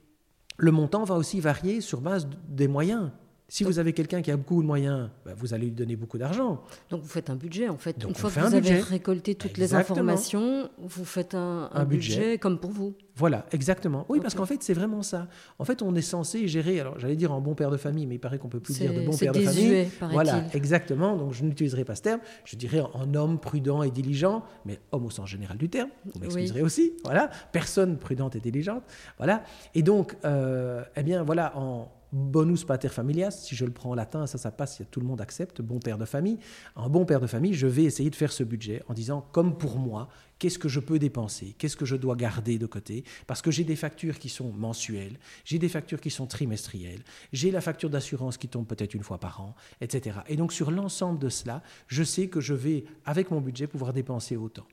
le montant va aussi varier sur base des moyens. Si vous avez quelqu'un qui a beaucoup de moyens, bah, vous allez lui donner beaucoup d'argent. Donc vous faites un budget en fait. Donc, Une fois fait que vous avez récolté toutes les informations, vous faites un, un Un budget. budget. comme pour vous. Voilà, exactement. Oui, parce qu'en fait, c'est vraiment ça. En fait, on est censé gérer, alors j'allais dire en bon père de famille, mais il paraît qu'on peut plus dire de C'est bon c'est père de famille. paraît-il. Voilà, exactement. Donc, je n'utiliserai pas ce terme. Je dirais en homme prudent et diligent, mais homme au sens général du terme. Vous m'excuserez aussi. Voilà, personne prudente et diligente. Voilà. Et donc, euh, eh bien, voilà, en bonus pater familias, si je le prends en latin, ça, ça passe, tout le monde accepte, bon père de famille. En bon père de famille, je vais essayer de faire ce budget en disant, comme pour moi, qu'est-ce que je peux dépenser, qu'est-ce que je dois garder de côté, parce que j'ai des factures qui sont mensuelles, j'ai des factures qui sont trimestrielles, j'ai la facture d'assurance qui tombe peut-être une fois par an, etc. Et donc sur l'ensemble de cela, je sais que je vais, avec mon budget, pouvoir dépenser autant.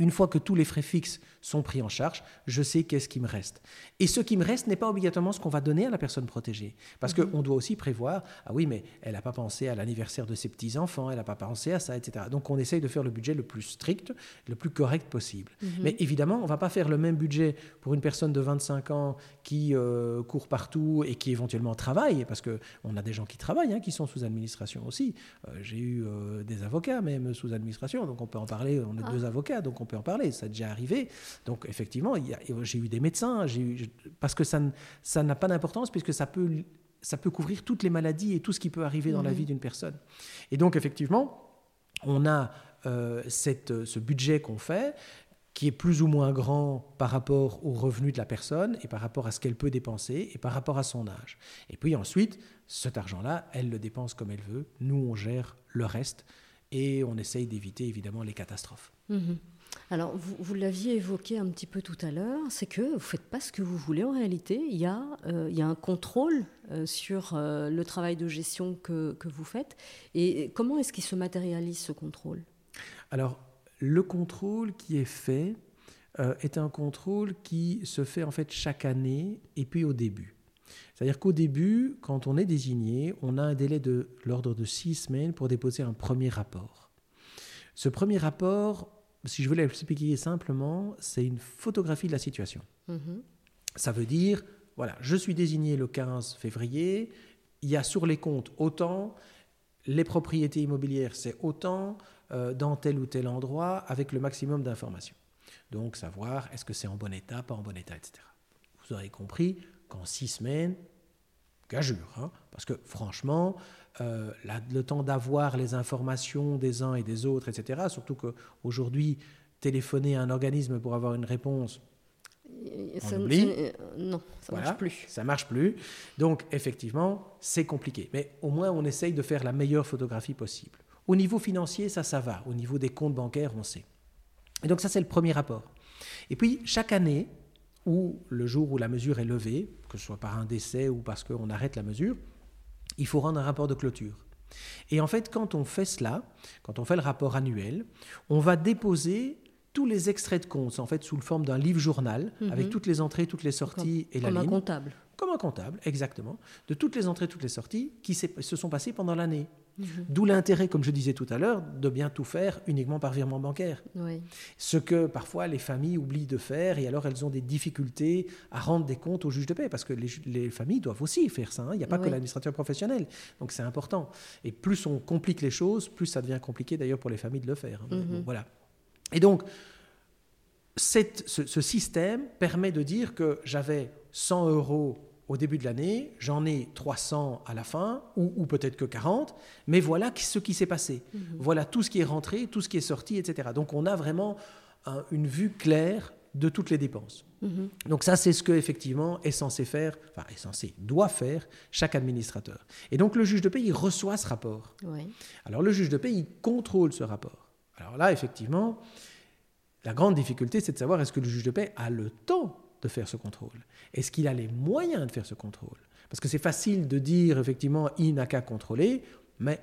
Une fois que tous les frais fixes sont pris en charge, je sais qu'est-ce qui me reste. Et ce qui me reste n'est pas obligatoirement ce qu'on va donner à la personne protégée. Parce qu'on doit aussi prévoir, ah oui, mais elle n'a pas pensé à l'anniversaire de ses petits-enfants, elle n'a pas pensé à ça, etc. Donc on essaye de faire le budget le plus strict, le plus correct possible. Mais évidemment, on ne va pas faire le même budget pour une personne de 25 ans qui euh, court partout et qui éventuellement travaille, parce qu'on a des gens qui travaillent, hein, qui sont sous administration aussi. Euh, J'ai eu euh, des avocats même sous administration, donc on peut en parler, on est Ah. deux avocats, donc on peut en parler, ça a déjà arrivé. Donc effectivement, j'ai eu des médecins, eu- parce que ça n'a pas d'importance, puisque ça peut, ça peut couvrir toutes les maladies et tout ce qui peut arriver dans la Mhm. vie d'une personne. Et donc effectivement, on a euh, cette, ce budget qu'on fait qui est plus ou moins grand par rapport aux revenus de la personne et par rapport à ce qu'elle peut dépenser et par rapport à son âge. Et puis ensuite, cet argent-là, elle le dépense comme elle veut. Nous, on gère le reste et on essaye d'éviter évidemment les catastrophes. Mhm. Alors, vous, l'aviez évoqué un petit peu tout à l'heure, c'est que vous ne faites pas ce que vous voulez en réalité. Il y a, euh, un contrôle euh, sur euh, le travail de gestion que, que vous faites. Et comment est-ce qu'il se matérialise ce contrôle? Alors, le contrôle qui est fait est un contrôle qui se fait en fait chaque année et puis au début. C'est-à-dire qu'au début, quand on est désigné, on a un délai de l'ordre de six semaines pour déposer un premier rapport. Ce premier rapport, si je voulais l'expliquer simplement, c'est une photographie de la situation. Mhm. Ça veut dire, voilà, je suis désigné le 15 février, il y a sur les comptes autant, les propriétés immobilières c'est autant, euh, dans tel ou tel endroit, avec le maximum d'informations. Donc savoir est-ce que c'est en bon état, pas en bon état, etc. Vous aurez compris qu'en six semaines, gageure, hein, parce que franchement, euh, la- le temps d'avoir les informations des uns et des autres, etc., surtout qu'aujourd'hui, téléphoner à un organisme pour avoir une réponse, Ça, On oublie. ça- euh, non, ça Voilà, marche plus. Ça marche plus. Donc, effectivement, c'est compliqué. Mais au moins, on essaye de faire la meilleure photographie possible. Au niveau financier, ça, ça va. Au niveau des comptes bancaires, on sait. Et donc, ça, c'est le premier rapport. Et puis, chaque année, ou le jour où la mesure est levée, que ce soit par un décès ou parce qu'on arrête la mesure, il faut rendre un rapport de clôture. Et en fait, quand on fait cela, quand on fait le rapport annuel, on va déposer tous les extraits de comptes, en fait, sous le forme d'un livre journal, avec toutes les entrées, toutes les sorties et la Comme un comptable. Comme un comptable, exactement, de toutes les entrées, toutes les sorties qui se sont passées pendant l'année. Mhm. D'où l'intérêt, comme je disais tout à l'heure, de bien tout faire uniquement par virement bancaire. Oui. Ce que parfois les familles oublient de faire et alors elles ont des difficultés à rendre des comptes au juge de paix parce que les, familles doivent aussi faire ça. hein. Il n'y a pas que l'administrateur professionnel. Donc c'est important. Et plus on complique les choses, plus ça devient compliqué d'ailleurs pour les familles de le faire. hein. Bon, voilà. Et donc, cette- ce, ce système permet de dire que j'avais 100 euros au début de l'année, j'en ai 300 à la fin, ou, ou peut-être que 40, mais voilà ce qui s'est passé. Voilà tout ce qui est rentré, tout ce qui est sorti, etc. Donc on a vraiment un- une vue claire de toutes les dépenses. Donc ça, c'est ce que effectivement est censé faire, enfin est censé, doit faire chaque administrateur. Et donc le juge de paix, il reçoit ce rapport. Alors le juge de paix, il contrôle ce rapport. Alors là, effectivement, la grande difficulté, c'est de savoir est-ce que le juge de paix a le temps de faire ce contrôle Est-ce qu'il a les moyens de faire ce contrôle? Parce que c'est facile de dire, effectivement, il n'a qu'à contrôler, mais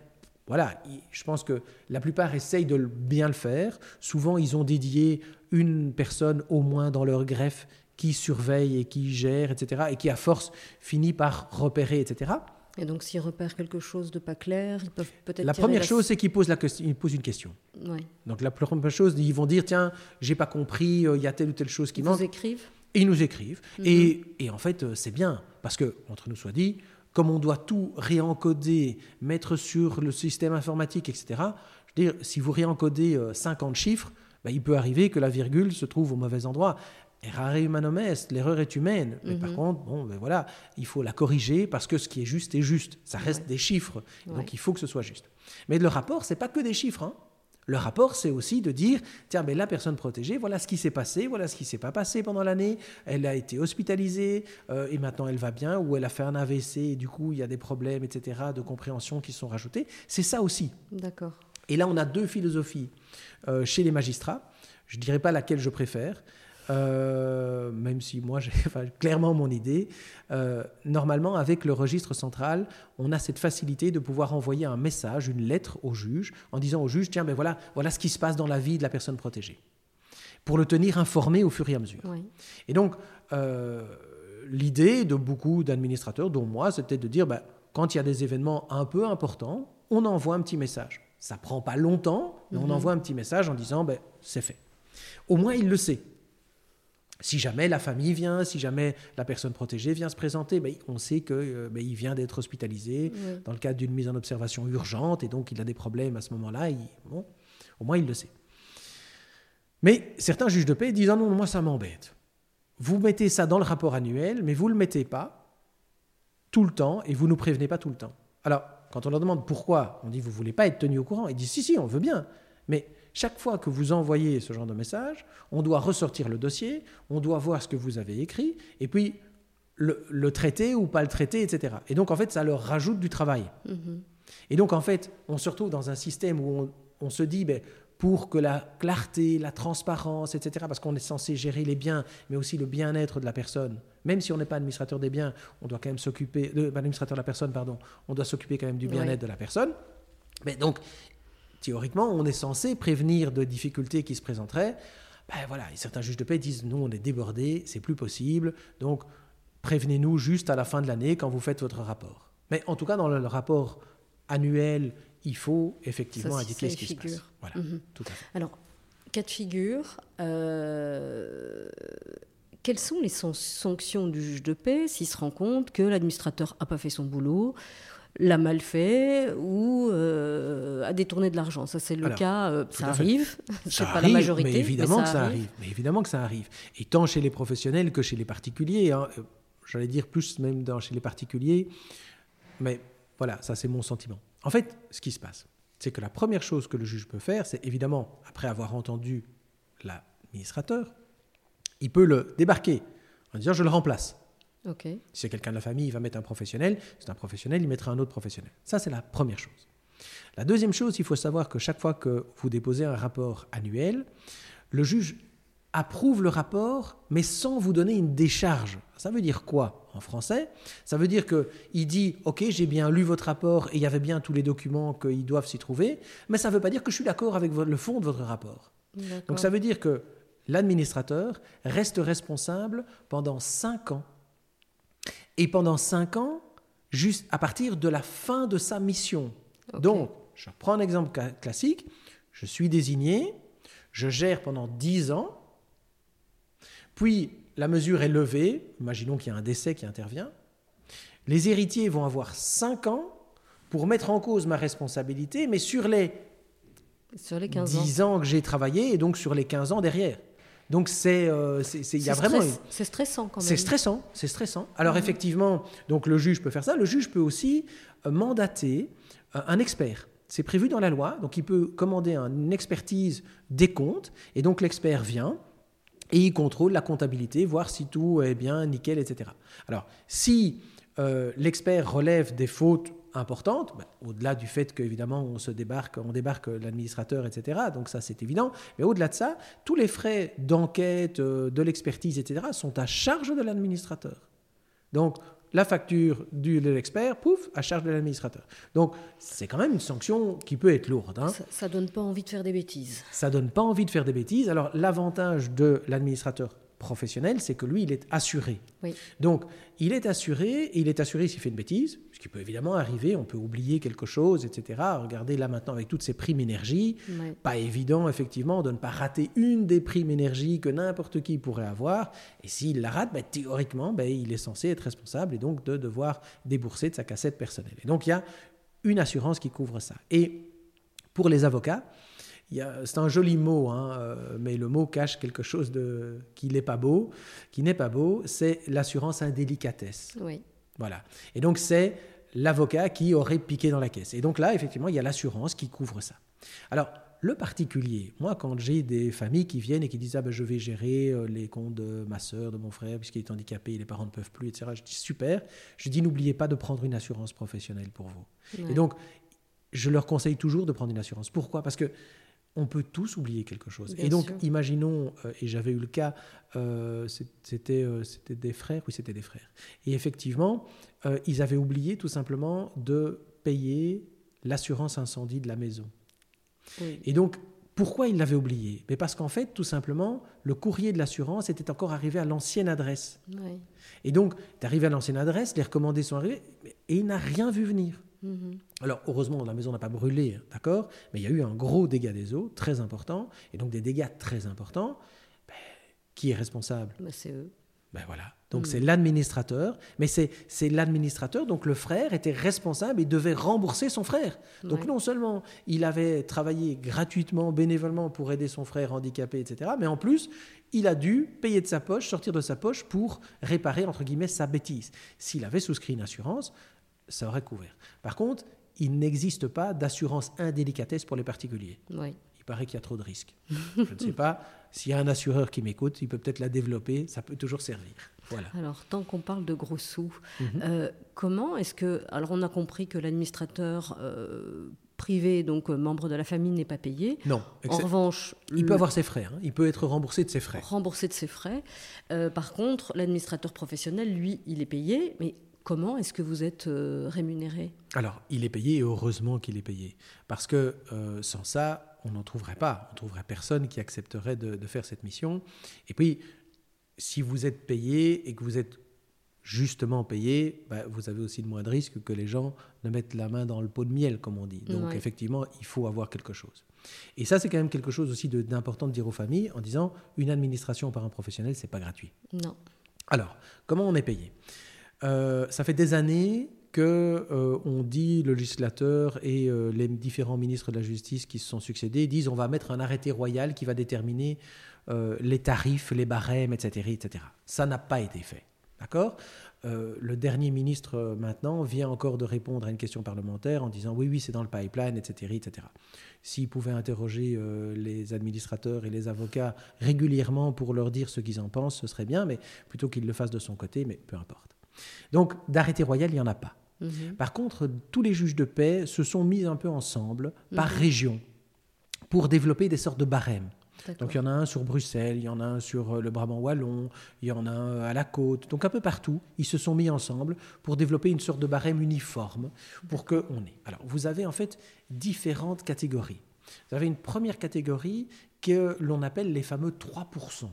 voilà, il- je pense que la plupart essayent de bien le faire. Souvent, ils ont dédié une personne au moins dans leur greffe qui surveille et qui gère, etc., et qui, à force, finit par repérer, etc. Et donc, s'ils repèrent quelque chose de pas clair, ils peuvent peut-être. La première chose, c'est qu'ils posent, la question- ils posent une question. Oui. Donc la première chose, ils vont dire tiens, j'ai pas compris, euh, il y a telle ou telle chose qui Ils manque. vous écrivent? Et ils nous écrivent. et, et en fait, euh, c'est bien parce que entre nous soit dit, comme on doit tout réencoder, mettre sur le système informatique, etc. Je veux dire, si vous réencodez euh, 50 chiffres, ben, il peut arriver que la virgule se trouve au mauvais endroit. Errare humanum est, l'erreur est humaine. Mais par contre, bon, ben voilà, il faut la corriger parce que ce qui est juste est juste. Ça reste des chiffres, Ouais. donc il faut que ce soit juste. Mais le rapport, c'est pas que des chiffres. hein. Le rapport, c'est aussi de dire, tiens, ben, la personne protégée, voilà ce qui s'est passé, voilà ce qui s'est pas passé pendant l'année. Elle a été hospitalisée euh, et maintenant elle va bien, ou elle a fait un AVC et du coup il y a des problèmes, etc., de compréhension qui sont rajoutés. C'est ça aussi. D'accord. Et là, on a deux philosophies euh, chez les magistrats. Je ne dirais pas laquelle je préfère, euh, même si moi j'ai enfin, clairement mon idée. Euh, normalement, avec le registre central, on a cette facilité de pouvoir envoyer un message, une lettre au juge, en disant au juge, tiens, ben voilà, voilà ce qui se passe dans la vie de la personne protégée, pour le tenir informé au fur et à mesure. Oui. Et donc, euh, l'idée de beaucoup d'administrateurs, dont moi, c'était de dire, bah, quand il y a des événements un peu importants, on envoie un petit message. Ça prend pas longtemps, mais on envoie un petit message en disant, ben, c'est fait. Au moins, il le sait. Si jamais la famille vient, si jamais la personne protégée vient se présenter, ben, on sait qu'il ben, il vient d'être hospitalisé Oui. dans le cadre d'une mise en observation urgente et donc il a des problèmes à ce moment-là. Bon, au moins, il le sait. Mais certains juges de paix disent ah non, moi ça m'embête. Vous mettez ça dans le rapport annuel, mais vous ne le mettez pas tout le temps et vous ne nous prévenez pas tout le temps. Alors, quand on leur demande pourquoi, on dit vous ne voulez pas être tenu au courant. Ils disent si, si, on veut bien. Mais chaque fois que vous envoyez ce genre de message, on doit ressortir le dossier, on doit voir ce que vous avez écrit, et puis le, le traiter ou pas le traiter, etc. Et donc, en fait, ça leur rajoute du travail. Mhm. Et donc, en fait, on se retrouve dans un système où on, on se dit, ben, pour que la clarté, la transparence, etc., parce qu'on est censé gérer les biens, mais aussi le bien-être de la personne, même si on n'est pas administrateur des biens, on doit quand même s'occuper, de, pas administrateur de la personne, pardon, on doit s'occuper quand même du bien-être Ouais. de la personne. Mais donc, théoriquement, on est censé prévenir de difficultés qui se présenteraient. Ben voilà, et certains juges de paix disent, nous, on est débordés, c'est plus possible, donc prévenez-nous juste à la fin de l'année quand vous faites votre rapport. Mais en tout cas, dans le, rapport annuel, il faut effectivement Ça, indiquer ce qui se passe. Voilà, Mhm. tout à fait. Alors, cas de figure, euh, quelles sont les san- sanctions du juge de paix s'il se rend compte que l'administrateur n'a pas fait son boulot, l'a mal fait ou euh, a détourné de l'argent Ça, c'est le Alors, cas, euh, ça arrive, c'est Ça pas arrive, la majorité, mais évidemment mais que ça arrive. Mais évidemment que ça arrive. Et tant chez les professionnels que chez les particuliers. hein. Euh, J'allais dire plus même dans, chez les particuliers. Mais voilà, ça c'est mon sentiment. En fait, ce qui se passe, c'est que la première chose que le juge peut faire, c'est évidemment, après avoir entendu l'administrateur, il peut le débarquer en disant je le remplace. Si c'est quelqu'un de la famille, il va mettre un professionnel. Si c'est un professionnel, il mettra un autre professionnel. Ça, c'est la première chose. La deuxième chose, il faut savoir que chaque fois que vous déposez un rapport annuel, le juge approuve le rapport, mais sans vous donner une décharge. Ça veut dire quoi en français? Ça veut dire qu'il dit Ok, j'ai bien lu votre rapport et il y avait bien tous les documents qu'ils doivent s'y trouver, mais ça ne veut pas dire que je suis d'accord avec le fond de votre rapport. Donc ça veut dire que l'administrateur reste responsable pendant cinq ans. Et pendant cinq ans, juste à partir de la fin de sa mission. Donc, je prends un exemple classique. Je suis désigné, je gère pendant dix ans, puis la mesure est levée, imaginons qu'il y a un décès qui intervient, les héritiers vont avoir 5 ans pour mettre en cause ma responsabilité, mais sur les, sur les 15 10 ans. que j'ai travaillé et donc sur les 15 ans derrière. Donc c'est euh, il y a vraiment c'est stressant quand même. C'est stressant, c'est stressant. Alors effectivement, donc le juge peut faire ça, le juge peut aussi euh, mandater euh, un expert. C'est prévu dans la loi, donc il peut commander une expertise des comptes et donc l'expert vient et il contrôle la comptabilité, voir si tout est bien, nickel, etc. Alors, si euh, l'expert relève des fautes importantes, ben, au-delà du fait qu'évidemment on se débarque, on débarque l'administrateur, etc. Donc ça c'est évident. Mais au-delà de ça, tous les frais d'enquête, euh, de l'expertise, etc. sont à charge de l'administrateur. Donc la facture du, de l'expert, pouf, à charge de l'administrateur. Donc, c'est quand même une sanction qui peut être lourde. Hein. Ça, ne donne pas envie de faire des bêtises. Ça donne pas envie de faire des bêtises. Alors, l'avantage de l'administrateur professionnel, c'est que lui, il est assuré. Donc, il est assuré, et il est assuré s'il fait une bêtise, ce qui peut évidemment arriver, on peut oublier quelque chose, etc. Regardez là maintenant avec toutes ces primes énergie, pas évident effectivement de ne pas rater une des primes énergie que n'importe qui pourrait avoir, et s'il la rate, bah, théoriquement, bah, il est censé être responsable et donc de devoir débourser de sa cassette personnelle. Et donc, il y a une assurance qui couvre ça. Et pour les avocats, c'est un joli mot, hein, euh, mais le mot cache quelque chose de, qui n'est pas beau. Qui n'est pas beau, c'est l'assurance indélicatesse. Oui. Voilà. Et donc, c'est l'avocat qui aurait piqué dans la caisse. Et donc là, effectivement, il y a l'assurance qui couvre ça. Alors, le particulier, moi, quand j'ai des familles qui viennent et qui disent ah ben, je vais gérer euh, les comptes de ma soeur, de mon frère, puisqu'il est handicapé, les parents ne peuvent plus, etc. Je dis super. Je dis n'oubliez pas de prendre une assurance professionnelle pour vous. Et donc, je leur conseille toujours de prendre une assurance. Pourquoi? Parce que on peut tous oublier quelque chose. et donc, imaginons, euh, et j'avais eu le cas, euh, c'était euh, c'était des frères, oui, c'était des frères. Et effectivement, ils avaient oublié tout simplement de payer l'assurance incendie de la maison. Et donc, pourquoi ils l'avaient oublié? Mais Parce qu'en fait, tout simplement, le courrier de l'assurance était encore arrivé à l'ancienne adresse. Et donc, tu arrivé à l'ancienne adresse, les recommandés sont arrivés, et il n'a rien vu venir. Mhm. Alors, heureusement, la maison n'a pas brûlé, d'accord Mais il y a eu un gros dégât des eaux, très important, et donc des dégâts très importants. Ben, qui est responsable? Ben, C'est eux. Ben voilà. Donc mhm. c'est l'administrateur, mais c'est l'administrateur, donc le frère était responsable et devait rembourser son frère. Donc non seulement il avait travaillé gratuitement, bénévolement pour aider son frère handicapé, etc., mais en plus il a dû payer de sa poche, sortir de sa poche pour réparer, entre guillemets, sa bêtise. S'il avait souscrit une assurance, ça aurait couvert. Par contre, il n'existe pas d'assurance indélicatesse pour les particuliers. Il paraît qu'il y a trop de risques. Je ne sais pas s'il y a un assureur qui m'écoute, il peut peut-être la développer, ça peut toujours servir. Voilà. Alors, tant qu'on parle de gros sous, mhm. euh, comment est-ce que. Alors, on a compris que l'administrateur euh, privé, donc euh, membre de la famille, n'est pas payé. Non. En revanche. Il peut avoir ses frais, hein. il peut être remboursé de ses frais. Remboursé de ses frais. par contre, l'administrateur professionnel, lui, il est payé, mais Comment est-ce que vous êtes euh, rémunéré? Alors, il est payé et heureusement qu'il est payé. Parce que euh, sans ça, on n'en trouverait pas. On ne trouverait personne qui accepterait de, faire cette mission. Et puis, si vous êtes payé et que vous êtes justement payé, bah, vous avez aussi de moins de risques que les gens ne mettent la main dans le pot de miel, comme on dit. Donc, effectivement, il faut avoir quelque chose. Et ça, c'est quand même quelque chose aussi d'important de, dire aux familles en disant une administration par un professionnel, c'est pas gratuit. Non. Alors, comment on est payé? Euh, ça fait des années que euh, on dit, le législateur et euh, les différents ministres de la justice qui se sont succédés disent on va mettre un arrêté royal qui va déterminer les tarifs, les barèmes, etc., etc. Ça n'a pas été fait. D'accord? Le dernier ministre maintenant vient encore de répondre à une question parlementaire en disant oui, oui, c'est dans le pipeline, etc. etc. S'il pouvait interroger les administrateurs et les avocats régulièrement pour leur dire ce qu'ils en pensent, ce serait bien, mais plutôt qu'il le fasse de son côté, mais peu importe. Donc, d'arrêté royal, il n'y en a pas. Mhm. Par contre, tous les juges de paix se sont mis un peu ensemble par mhm. région pour développer des sortes de barèmes. Donc il y en a un sur Bruxelles, il y en a un sur euh, le Brabant wallon, il y en a un à la côte. Donc un peu partout, ils se sont mis ensemble pour développer une sorte de barème uniforme pour que on ait. Alors vous avez en fait différentes catégories. Vous avez une première catégorie que l'on appelle les fameux 3%.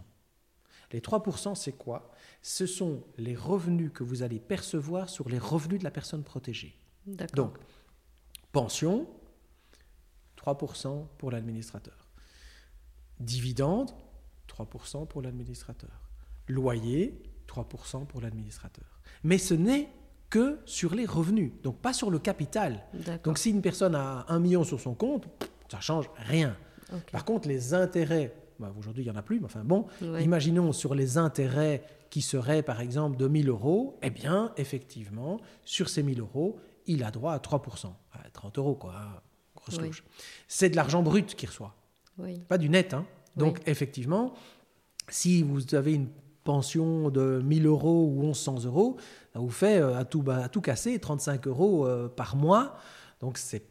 Les 3%, c'est quoi? Ce sont les revenus que vous allez percevoir sur les revenus de la personne protégée. Donc, pension, 3% pour l'administrateur. Dividende, 3% pour l'administrateur. Loyer, 3% pour l'administrateur. Mais ce n'est que sur les revenus, donc pas sur le capital. Donc si une personne a un million sur son compte, ça change rien. Par contre, les intérêts, bah, aujourd'hui il n'y en a plus, mais enfin bon, imaginons sur les intérêts qui seraient par exemple de 1000 euros, eh bien effectivement, sur ces 1000 euros, il a droit à 3%, à 30 euros quoi, grosse C'est de l'argent brut qu'il reçoit. Pas du net. Hein. Donc, effectivement, si vous avez une pension de 1000 euros ou 1100 euros, ça vous fait euh, à tout, à tout casser 35 euros euh, par mois. Donc, c'est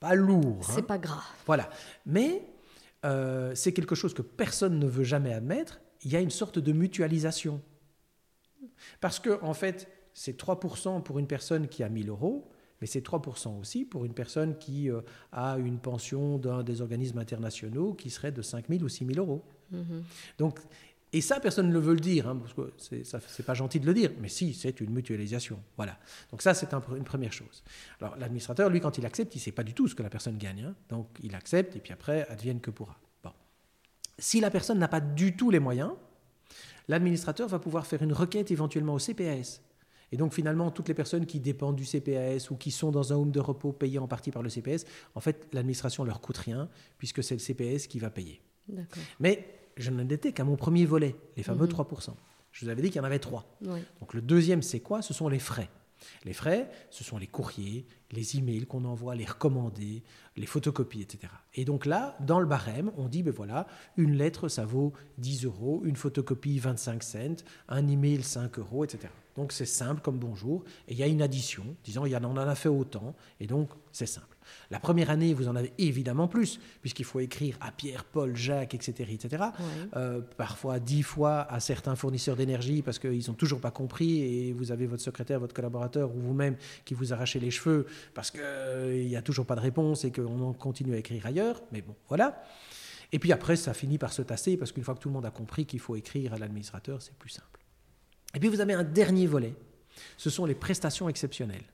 pas lourd. C'est hein. pas gras. Voilà. Mais euh, c'est quelque chose que personne ne veut jamais admettre. Il y a une sorte de mutualisation. Parce que, en fait, c'est 3% pour une personne qui a 1000 euros, mais c'est 3% aussi pour une personne qui euh, a une pension d'un des organismes internationaux qui serait de 5 000 ou 6 000 euros. Mhm. Donc, et ça, personne ne le veut le dire, hein, parce que c'est pas gentil de le dire, mais si, c'est une mutualisation. Voilà. Donc ça, c'est une première chose. Alors l'administrateur, lui, quand il accepte, il ne sait pas du tout ce que la personne gagne. Hein. donc il accepte, et puis après, advienne que pourra. Bon. Si la personne n'a pas du tout les moyens, l'administrateur va pouvoir faire une requête éventuellement au CPAS. Et donc finalement, toutes les personnes qui dépendent du CPAS ou qui sont dans un home de repos payé en partie par le CPS, en fait, l'administration leur coûte rien puisque c'est le CPS qui va payer. Mais je n'en étais qu'à mon premier volet, les fameux 3%. Mhm. Je vous avais dit qu'il y en avait trois. Donc le deuxième, c'est quoi? Ce sont les frais. Les frais, ce sont les courriers, les emails qu'on envoie, les recommandés, les photocopies, etc. Et donc là, dans le barème, on dit, ben voilà, une lettre, ça vaut 10 euros, une photocopie, 25 cents, un email, 5 euros, etc. Donc c'est simple comme bonjour, et il y a une addition, disant, il y en a fait autant, et donc c'est simple. La première année, vous en avez évidemment plus, puisqu'il faut écrire à Pierre, Paul, Jacques, etc. etc. Euh, parfois dix fois à certains fournisseurs d'énergie parce qu'ils n'ont toujours pas compris et vous avez votre secrétaire, votre collaborateur ou vous-même qui vous arrachez les cheveux parce qu'il euh, n'y a toujours pas de réponse et qu'on continue à écrire ailleurs. Mais bon, voilà. Et puis après, ça finit par se tasser parce qu'une fois que tout le monde a compris qu'il faut écrire à l'administrateur, c'est plus simple. Et puis vous avez un dernier volet, ce sont les prestations exceptionnelles.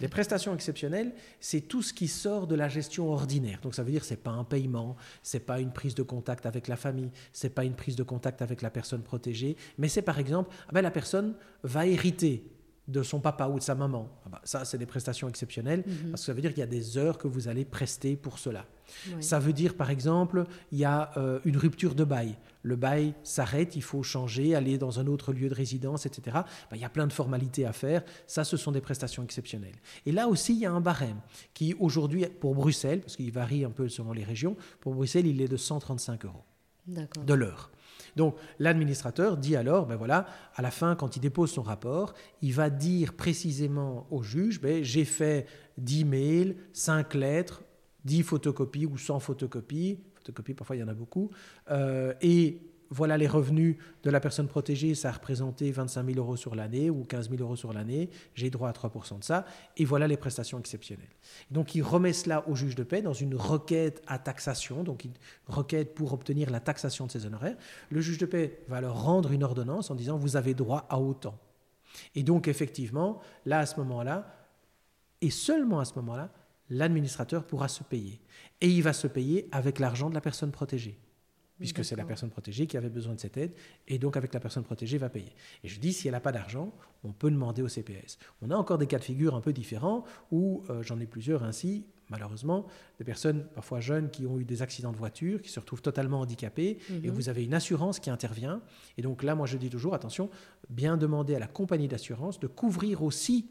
Les prestations exceptionnelles, c'est tout ce qui sort de la gestion ordinaire. Donc ça veut dire c'est pas un paiement, c'est pas une prise de contact avec la famille, c'est pas une prise de contact avec la personne protégée, mais c'est par exemple ah ben, la personne va hériter de son papa ou de sa maman. Ah ben, ça, c'est des prestations exceptionnelles, mhm. parce que ça veut dire qu'il y a des heures que vous allez prester pour cela. Ça veut dire, par exemple, il y a euh, une rupture de bail. Le bail s'arrête, il faut changer, aller dans un autre lieu de résidence, etc. Ben, il y a plein de formalités à faire. Ça, ce sont des prestations exceptionnelles. Et là aussi, il y a un barème qui, aujourd'hui, pour Bruxelles, parce qu'il varie un peu selon les régions, pour Bruxelles, il est de 135 euros de l'heure. Donc l'administrateur dit alors, ben voilà, à la fin, quand il dépose son rapport, il va dire précisément au juge, ben, j'ai fait 10 mails, 5 lettres, 10 photocopies ou 100 photocopies, photocopies parfois il y en a beaucoup, euh, et voilà les revenus de la personne protégée, ça a représenté 25 000 euros sur l'année ou 15 000 euros sur l'année, j'ai droit à 3 de ça, et voilà les prestations exceptionnelles. Donc il remet cela au juge de paix dans une requête à taxation, donc une requête pour obtenir la taxation de ses honoraires. Le juge de paix va leur rendre une ordonnance en disant vous avez droit à autant. Et donc effectivement, là à ce moment-là, et seulement à ce moment-là, l'administrateur pourra se payer. Et il va se payer avec l'argent de la personne protégée puisque c'est la personne protégée qui avait besoin de cette aide, et donc avec la personne protégée va payer. Et je dis, si elle n'a pas d'argent, on peut demander au CPS. On a encore des cas de figure un peu différents, où euh, j'en ai plusieurs ainsi, malheureusement des personnes parfois jeunes qui ont eu des accidents de voiture, qui se retrouvent totalement handicapés, et Mhm. vous avez une assurance qui intervient. Et donc là, moi je dis toujours, attention, bien demander à la compagnie d'assurance de couvrir aussi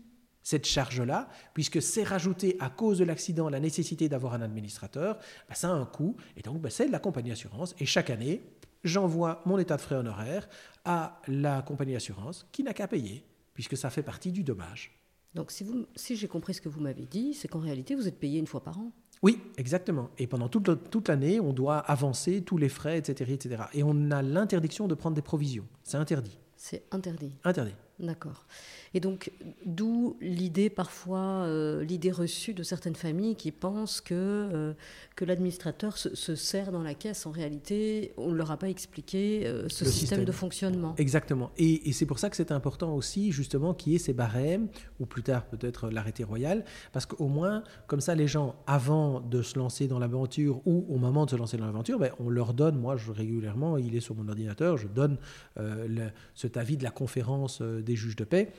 cette charge-là, puisque c'est rajouté à cause de l'accident la nécessité d'avoir un administrateur, bah, ça a un coût, et donc bah, c'est de la compagnie d'assurance. Et chaque année, j'envoie mon état de frais honoraires à la compagnie d'assurance qui n'a qu'à payer, puisque ça fait partie du dommage. Donc, si, vous- si j'ai compris ce que vous m'avez dit, c'est qu'en réalité, vous êtes payé une fois par an. Oui, exactement. Et pendant toute, toute l'année, on doit avancer tous les frais, etc., etc. Et on a l'interdiction de prendre des provisions. C'est interdit. C'est interdit. Interdit. D'accord. Et donc, d'où l'idée parfois, euh, l'idée reçue de certaines familles qui pensent que, euh, que l'administrateur se, se sert dans la caisse. En réalité, on ne leur a pas expliqué euh, ce système, système. de fonctionnement. Exactement. Et, et c'est pour ça que c'est important aussi, justement, qu'il y ait ces barèmes, ou plus tard peut-être l'arrêté royal, parce qu'au moins, comme ça, les gens, avant de se lancer dans l'aventure ou au moment de se lancer dans l'aventure, ben, on leur donne, moi je, régulièrement, il est sur mon ordinateur, je donne le- cet avis de la conférence des juges de paix.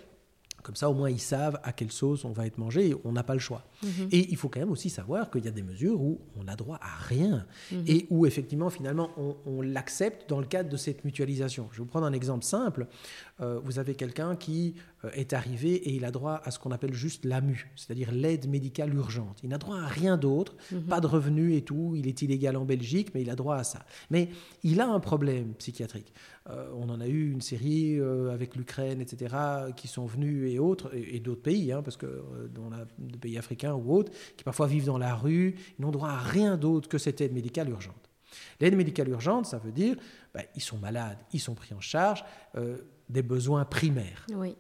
Comme ça, au moins, ils savent à quelle sauce on va être mangé et on n'a pas le choix. Mhm. Et il faut quand même aussi savoir qu'il y a des mesures où on n'a droit à rien Mhm. et où effectivement, finalement, on, on l'accepte dans le cadre de cette mutualisation. Je vais vous prendre un exemple simple. Euh, vous avez quelqu'un qui est arrivé et il a droit à ce qu'on appelle juste l'AMU, c'est-à-dire l'aide médicale urgente. Il n'a droit à rien d'autre, Mhm. pas de revenus et tout. Il est illégal en Belgique, mais il a droit à ça. Mais il a un problème psychiatrique. Euh, on en a eu une série euh, avec l'Ukraine, etc., qui sont venus et autres, et, et d'autres pays, hein, parce que euh, dans la, des pays africains ou autres, qui parfois vivent dans la rue, ils n'ont droit à rien d'autre que cette aide médicale urgente. L'aide médicale urgente, ça veut dire, ben, ils sont malades, ils sont pris en charge euh, des besoins primaires. Oui,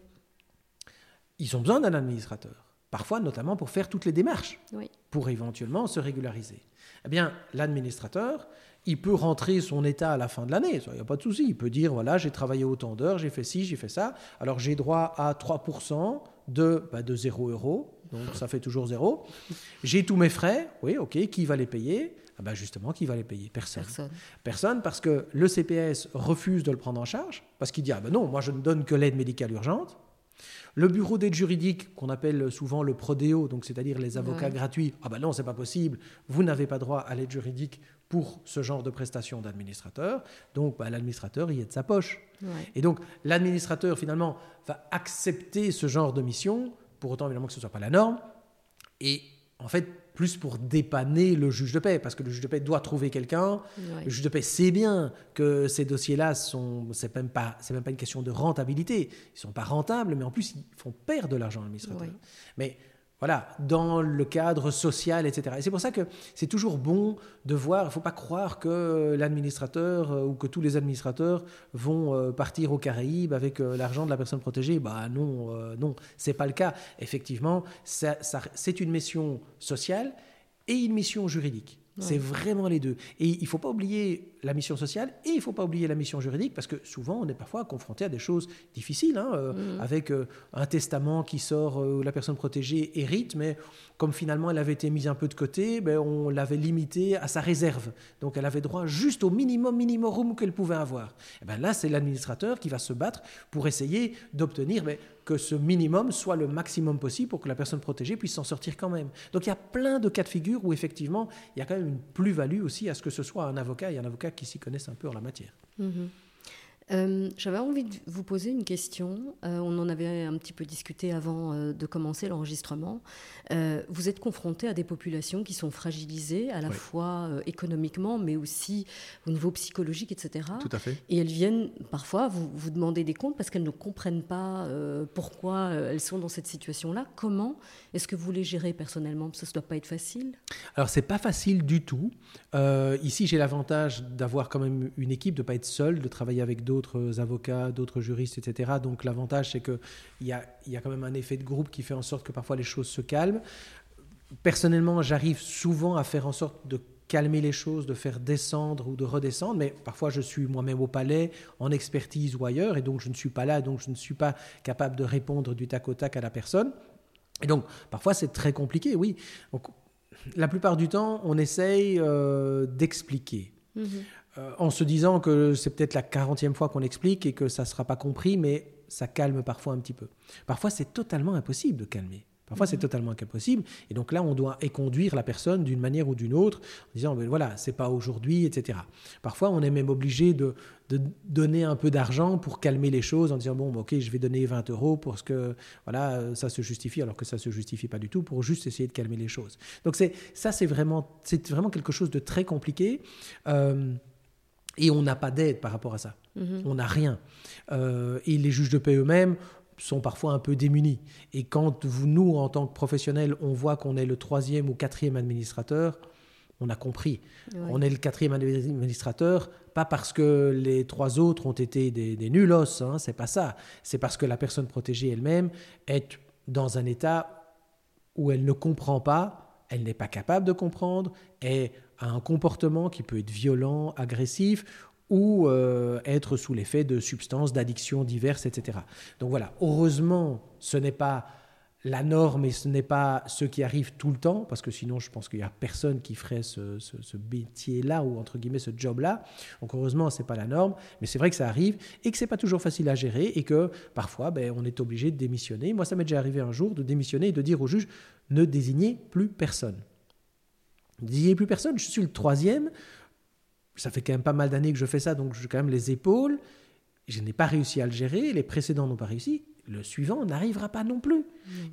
Ils ont besoin d'un administrateur, parfois notamment pour faire toutes les démarches oui. pour éventuellement se régulariser. Eh bien, l'administrateur, il peut rentrer son état à la fin de l'année, il n'y a pas de souci. Il peut dire, voilà, j'ai travaillé autant d'heures, j'ai fait ci, j'ai fait ça, alors j'ai droit à 3% de, bah, de 0 euros, donc ça fait toujours zéro. J'ai tous mes frais, oui, ok, qui va les payer? Ah bah justement, qui va les payer? Personne. Personne. Personne parce que le CPS refuse de le prendre en charge, parce qu'il dit, ah ben non, moi je ne donne que l'aide médicale urgente. Le bureau d'aide juridique, qu'on appelle souvent le prodéo, donc c'est-à-dire les avocats Ouais. gratuits, ah ben non, c'est pas possible, vous n'avez pas droit à l'aide juridique pour ce genre de prestation d'administrateur, donc bah, l'administrateur y est de sa poche. Ouais. Et donc l'administrateur finalement va accepter ce genre de mission, pour autant évidemment que ce ne soit pas la norme, et en fait plus pour dépanner le juge de paix, parce que le juge de paix doit trouver quelqu'un, Ouais. le juge de paix sait bien que ces dossiers-là sont, c'est même pas, c'est même pas une question de rentabilité. Ils sont pas rentables, mais en plus ils font perdre de l'argent à l'administrateur. Oui. Mais voilà, dans le cadre social, etc. Et c'est pour ça que c'est toujours bon de voir. Il ne faut pas croire que l'administrateur euh, ou que tous les administrateurs vont euh, partir aux Caraïbes avec euh, l'argent de la personne protégée. Bah non, euh, non, c'est pas le cas. Effectivement, c'est une mission sociale et une mission juridique. C'est vraiment les deux. Et il ne faut pas oublier la mission sociale et il ne faut pas oublier la mission juridique parce que souvent on est parfois confronté à des choses difficiles, hein, euh, Mhm. avec euh, un testament qui sort euh, où la personne protégée hérite, mais comme finalement elle avait été mise un peu de côté, ben, on l'avait limitée à sa réserve. Donc elle avait droit juste au minimum minimum qu'elle pouvait avoir. Et ben là, c'est l'administrateur qui va se battre pour essayer d'obtenir ben, que ce minimum soit le maximum possible pour que la personne protégée puisse s'en sortir quand même. Donc il y a plein de cas de figure où effectivement il y a quand même une plus-value aussi à ce que ce soit un avocat et un avocat qui s'y connaissent un peu en la matière. Mhm. Euh, J'avais envie de vous poser une question. Euh, on en avait un petit peu discuté avant euh, de commencer l'enregistrement. Vous êtes confronté à des populations qui sont fragilisées à la Oui. fois économiquement, mais aussi au niveau psychologique, etc. à fait. Et elles viennent parfois vous, vous demander des comptes parce qu'elles ne comprennent pas pourquoi elles sont dans cette situation-là. Comment est-ce que vous les gérez personnellement? Parce que ça ne doit pas être facile. Alors c'est pas facile du tout. Ici j'ai l'avantage d'avoir quand même une équipe, de pas être seul, de travailler avec d'autres avocats, d'autres juristes, etc. Donc l'avantage c'est que il y a, y a quand même un effet de groupe qui fait en sorte que parfois les choses se calment. Personnellement, j'arrive souvent à faire en sorte de calmer les choses, de faire descendre ou de redescendre, mais parfois je suis moi-même au palais, en expertise ou ailleurs, et donc je ne suis pas là, donc je ne suis pas capable de répondre du tac au tac à la personne. Et donc parfois c'est très compliqué, oui. Donc, la plupart du temps, on essaye euh, d'expliquer. Euh, en se disant que c'est peut-être la 40e fois qu'on explique et que ça ne sera pas compris, mais ça calme parfois un petit peu. Parfois, c'est totalement impossible de calmer. Parfois, c'est totalement impossible. Et donc là, on doit éconduire la personne d'une manière ou d'une autre, en disant, ben voilà, c'est pas aujourd'hui, etc. Parfois, on est même obligé de, donner un peu d'argent pour calmer les choses, en disant, bon, ben, ok, je vais donner 20 euros parce que, voilà, ça se justifie, alors que ça se justifie pas du tout, pour juste essayer de calmer les choses. Donc c'est ça, c'est vraiment, vraiment quelque chose de très compliqué. Euh, et on n'a pas d'aide par rapport à ça. Mm-hmm. On n'a rien. Euh, et les juges de paix eux-mêmes sont parfois un peu démunis. Et quand vous, nous, en tant que professionnels, on voit qu'on est le troisième ou quatrième administrateur, on a compris. On est le quatrième administrateur, pas parce que les trois autres ont été des, des hein, c'est pas ça. C'est parce que la personne protégée elle-même est dans un état où elle ne comprend pas, elle n'est pas capable de comprendre, et a un comportement qui peut être violent, agressif, ou euh, être sous l'effet de substances, d'addictions diverses, etc. Donc voilà, heureusement, ce n'est pas la norme et ce n'est pas ce qui arrive tout le temps, parce que sinon je pense qu'il n'y a personne qui ferait ce, métier-là, ou entre guillemets ce job-là. Donc heureusement, ce n'est pas la norme, mais c'est vrai que ça arrive et que ce n'est pas toujours facile à gérer et que parfois ben, on est obligé de démissionner. Moi, ça m'est déjà arrivé un jour de démissionner et de dire au juge, ne désignez plus personne. Désignez plus personne, je suis le troisième, ça fait quand même pas mal d'années que je fais ça, donc j'ai quand même les épaules. Je n'ai pas réussi à le gérer, les précédents n'ont pas réussi. Le suivant n'arrivera pas non plus.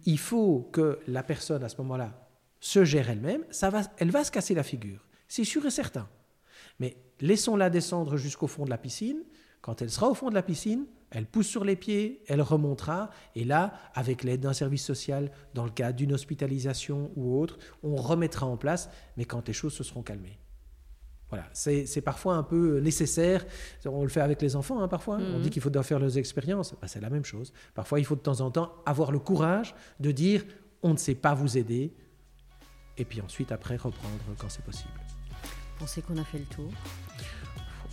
Il faut que la personne à ce moment-là se gère elle-même. Ça va, elle va se casser la figure, c'est sûr et certain. Mais laissons-la descendre jusqu'au fond de la piscine. Quand elle sera au fond de la piscine, elle pousse sur les pieds, elle remontera, et là, avec l'aide d'un service social, dans le cas d'une hospitalisation ou autre, on remettra en place, mais quand les choses se seront calmées. Voilà, c'est parfois un peu nécessaire. On le fait avec les enfants, hein, parfois. On dit mhm. qu'il faut faire leurs expériences. Bah, c'est la même chose. Parfois, il faut de temps en temps avoir le courage de dire on ne sait pas vous aider. Et puis ensuite, après, reprendre quand c'est possible. Pensez qu'on a fait le tour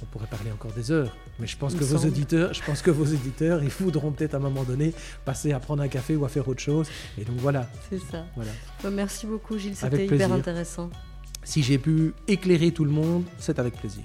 on pourrait parler encore des heures, mais je pense que vos auditeurs, je pense que vos éditeurs, ils voudront peut-être à un moment donné passer à prendre un café ou à faire autre chose. Et donc voilà. C'est ça. Voilà. Bah, merci beaucoup, Gilles. C'était hyper intéressant. Si j'ai pu éclairer tout le monde, c'est avec plaisir.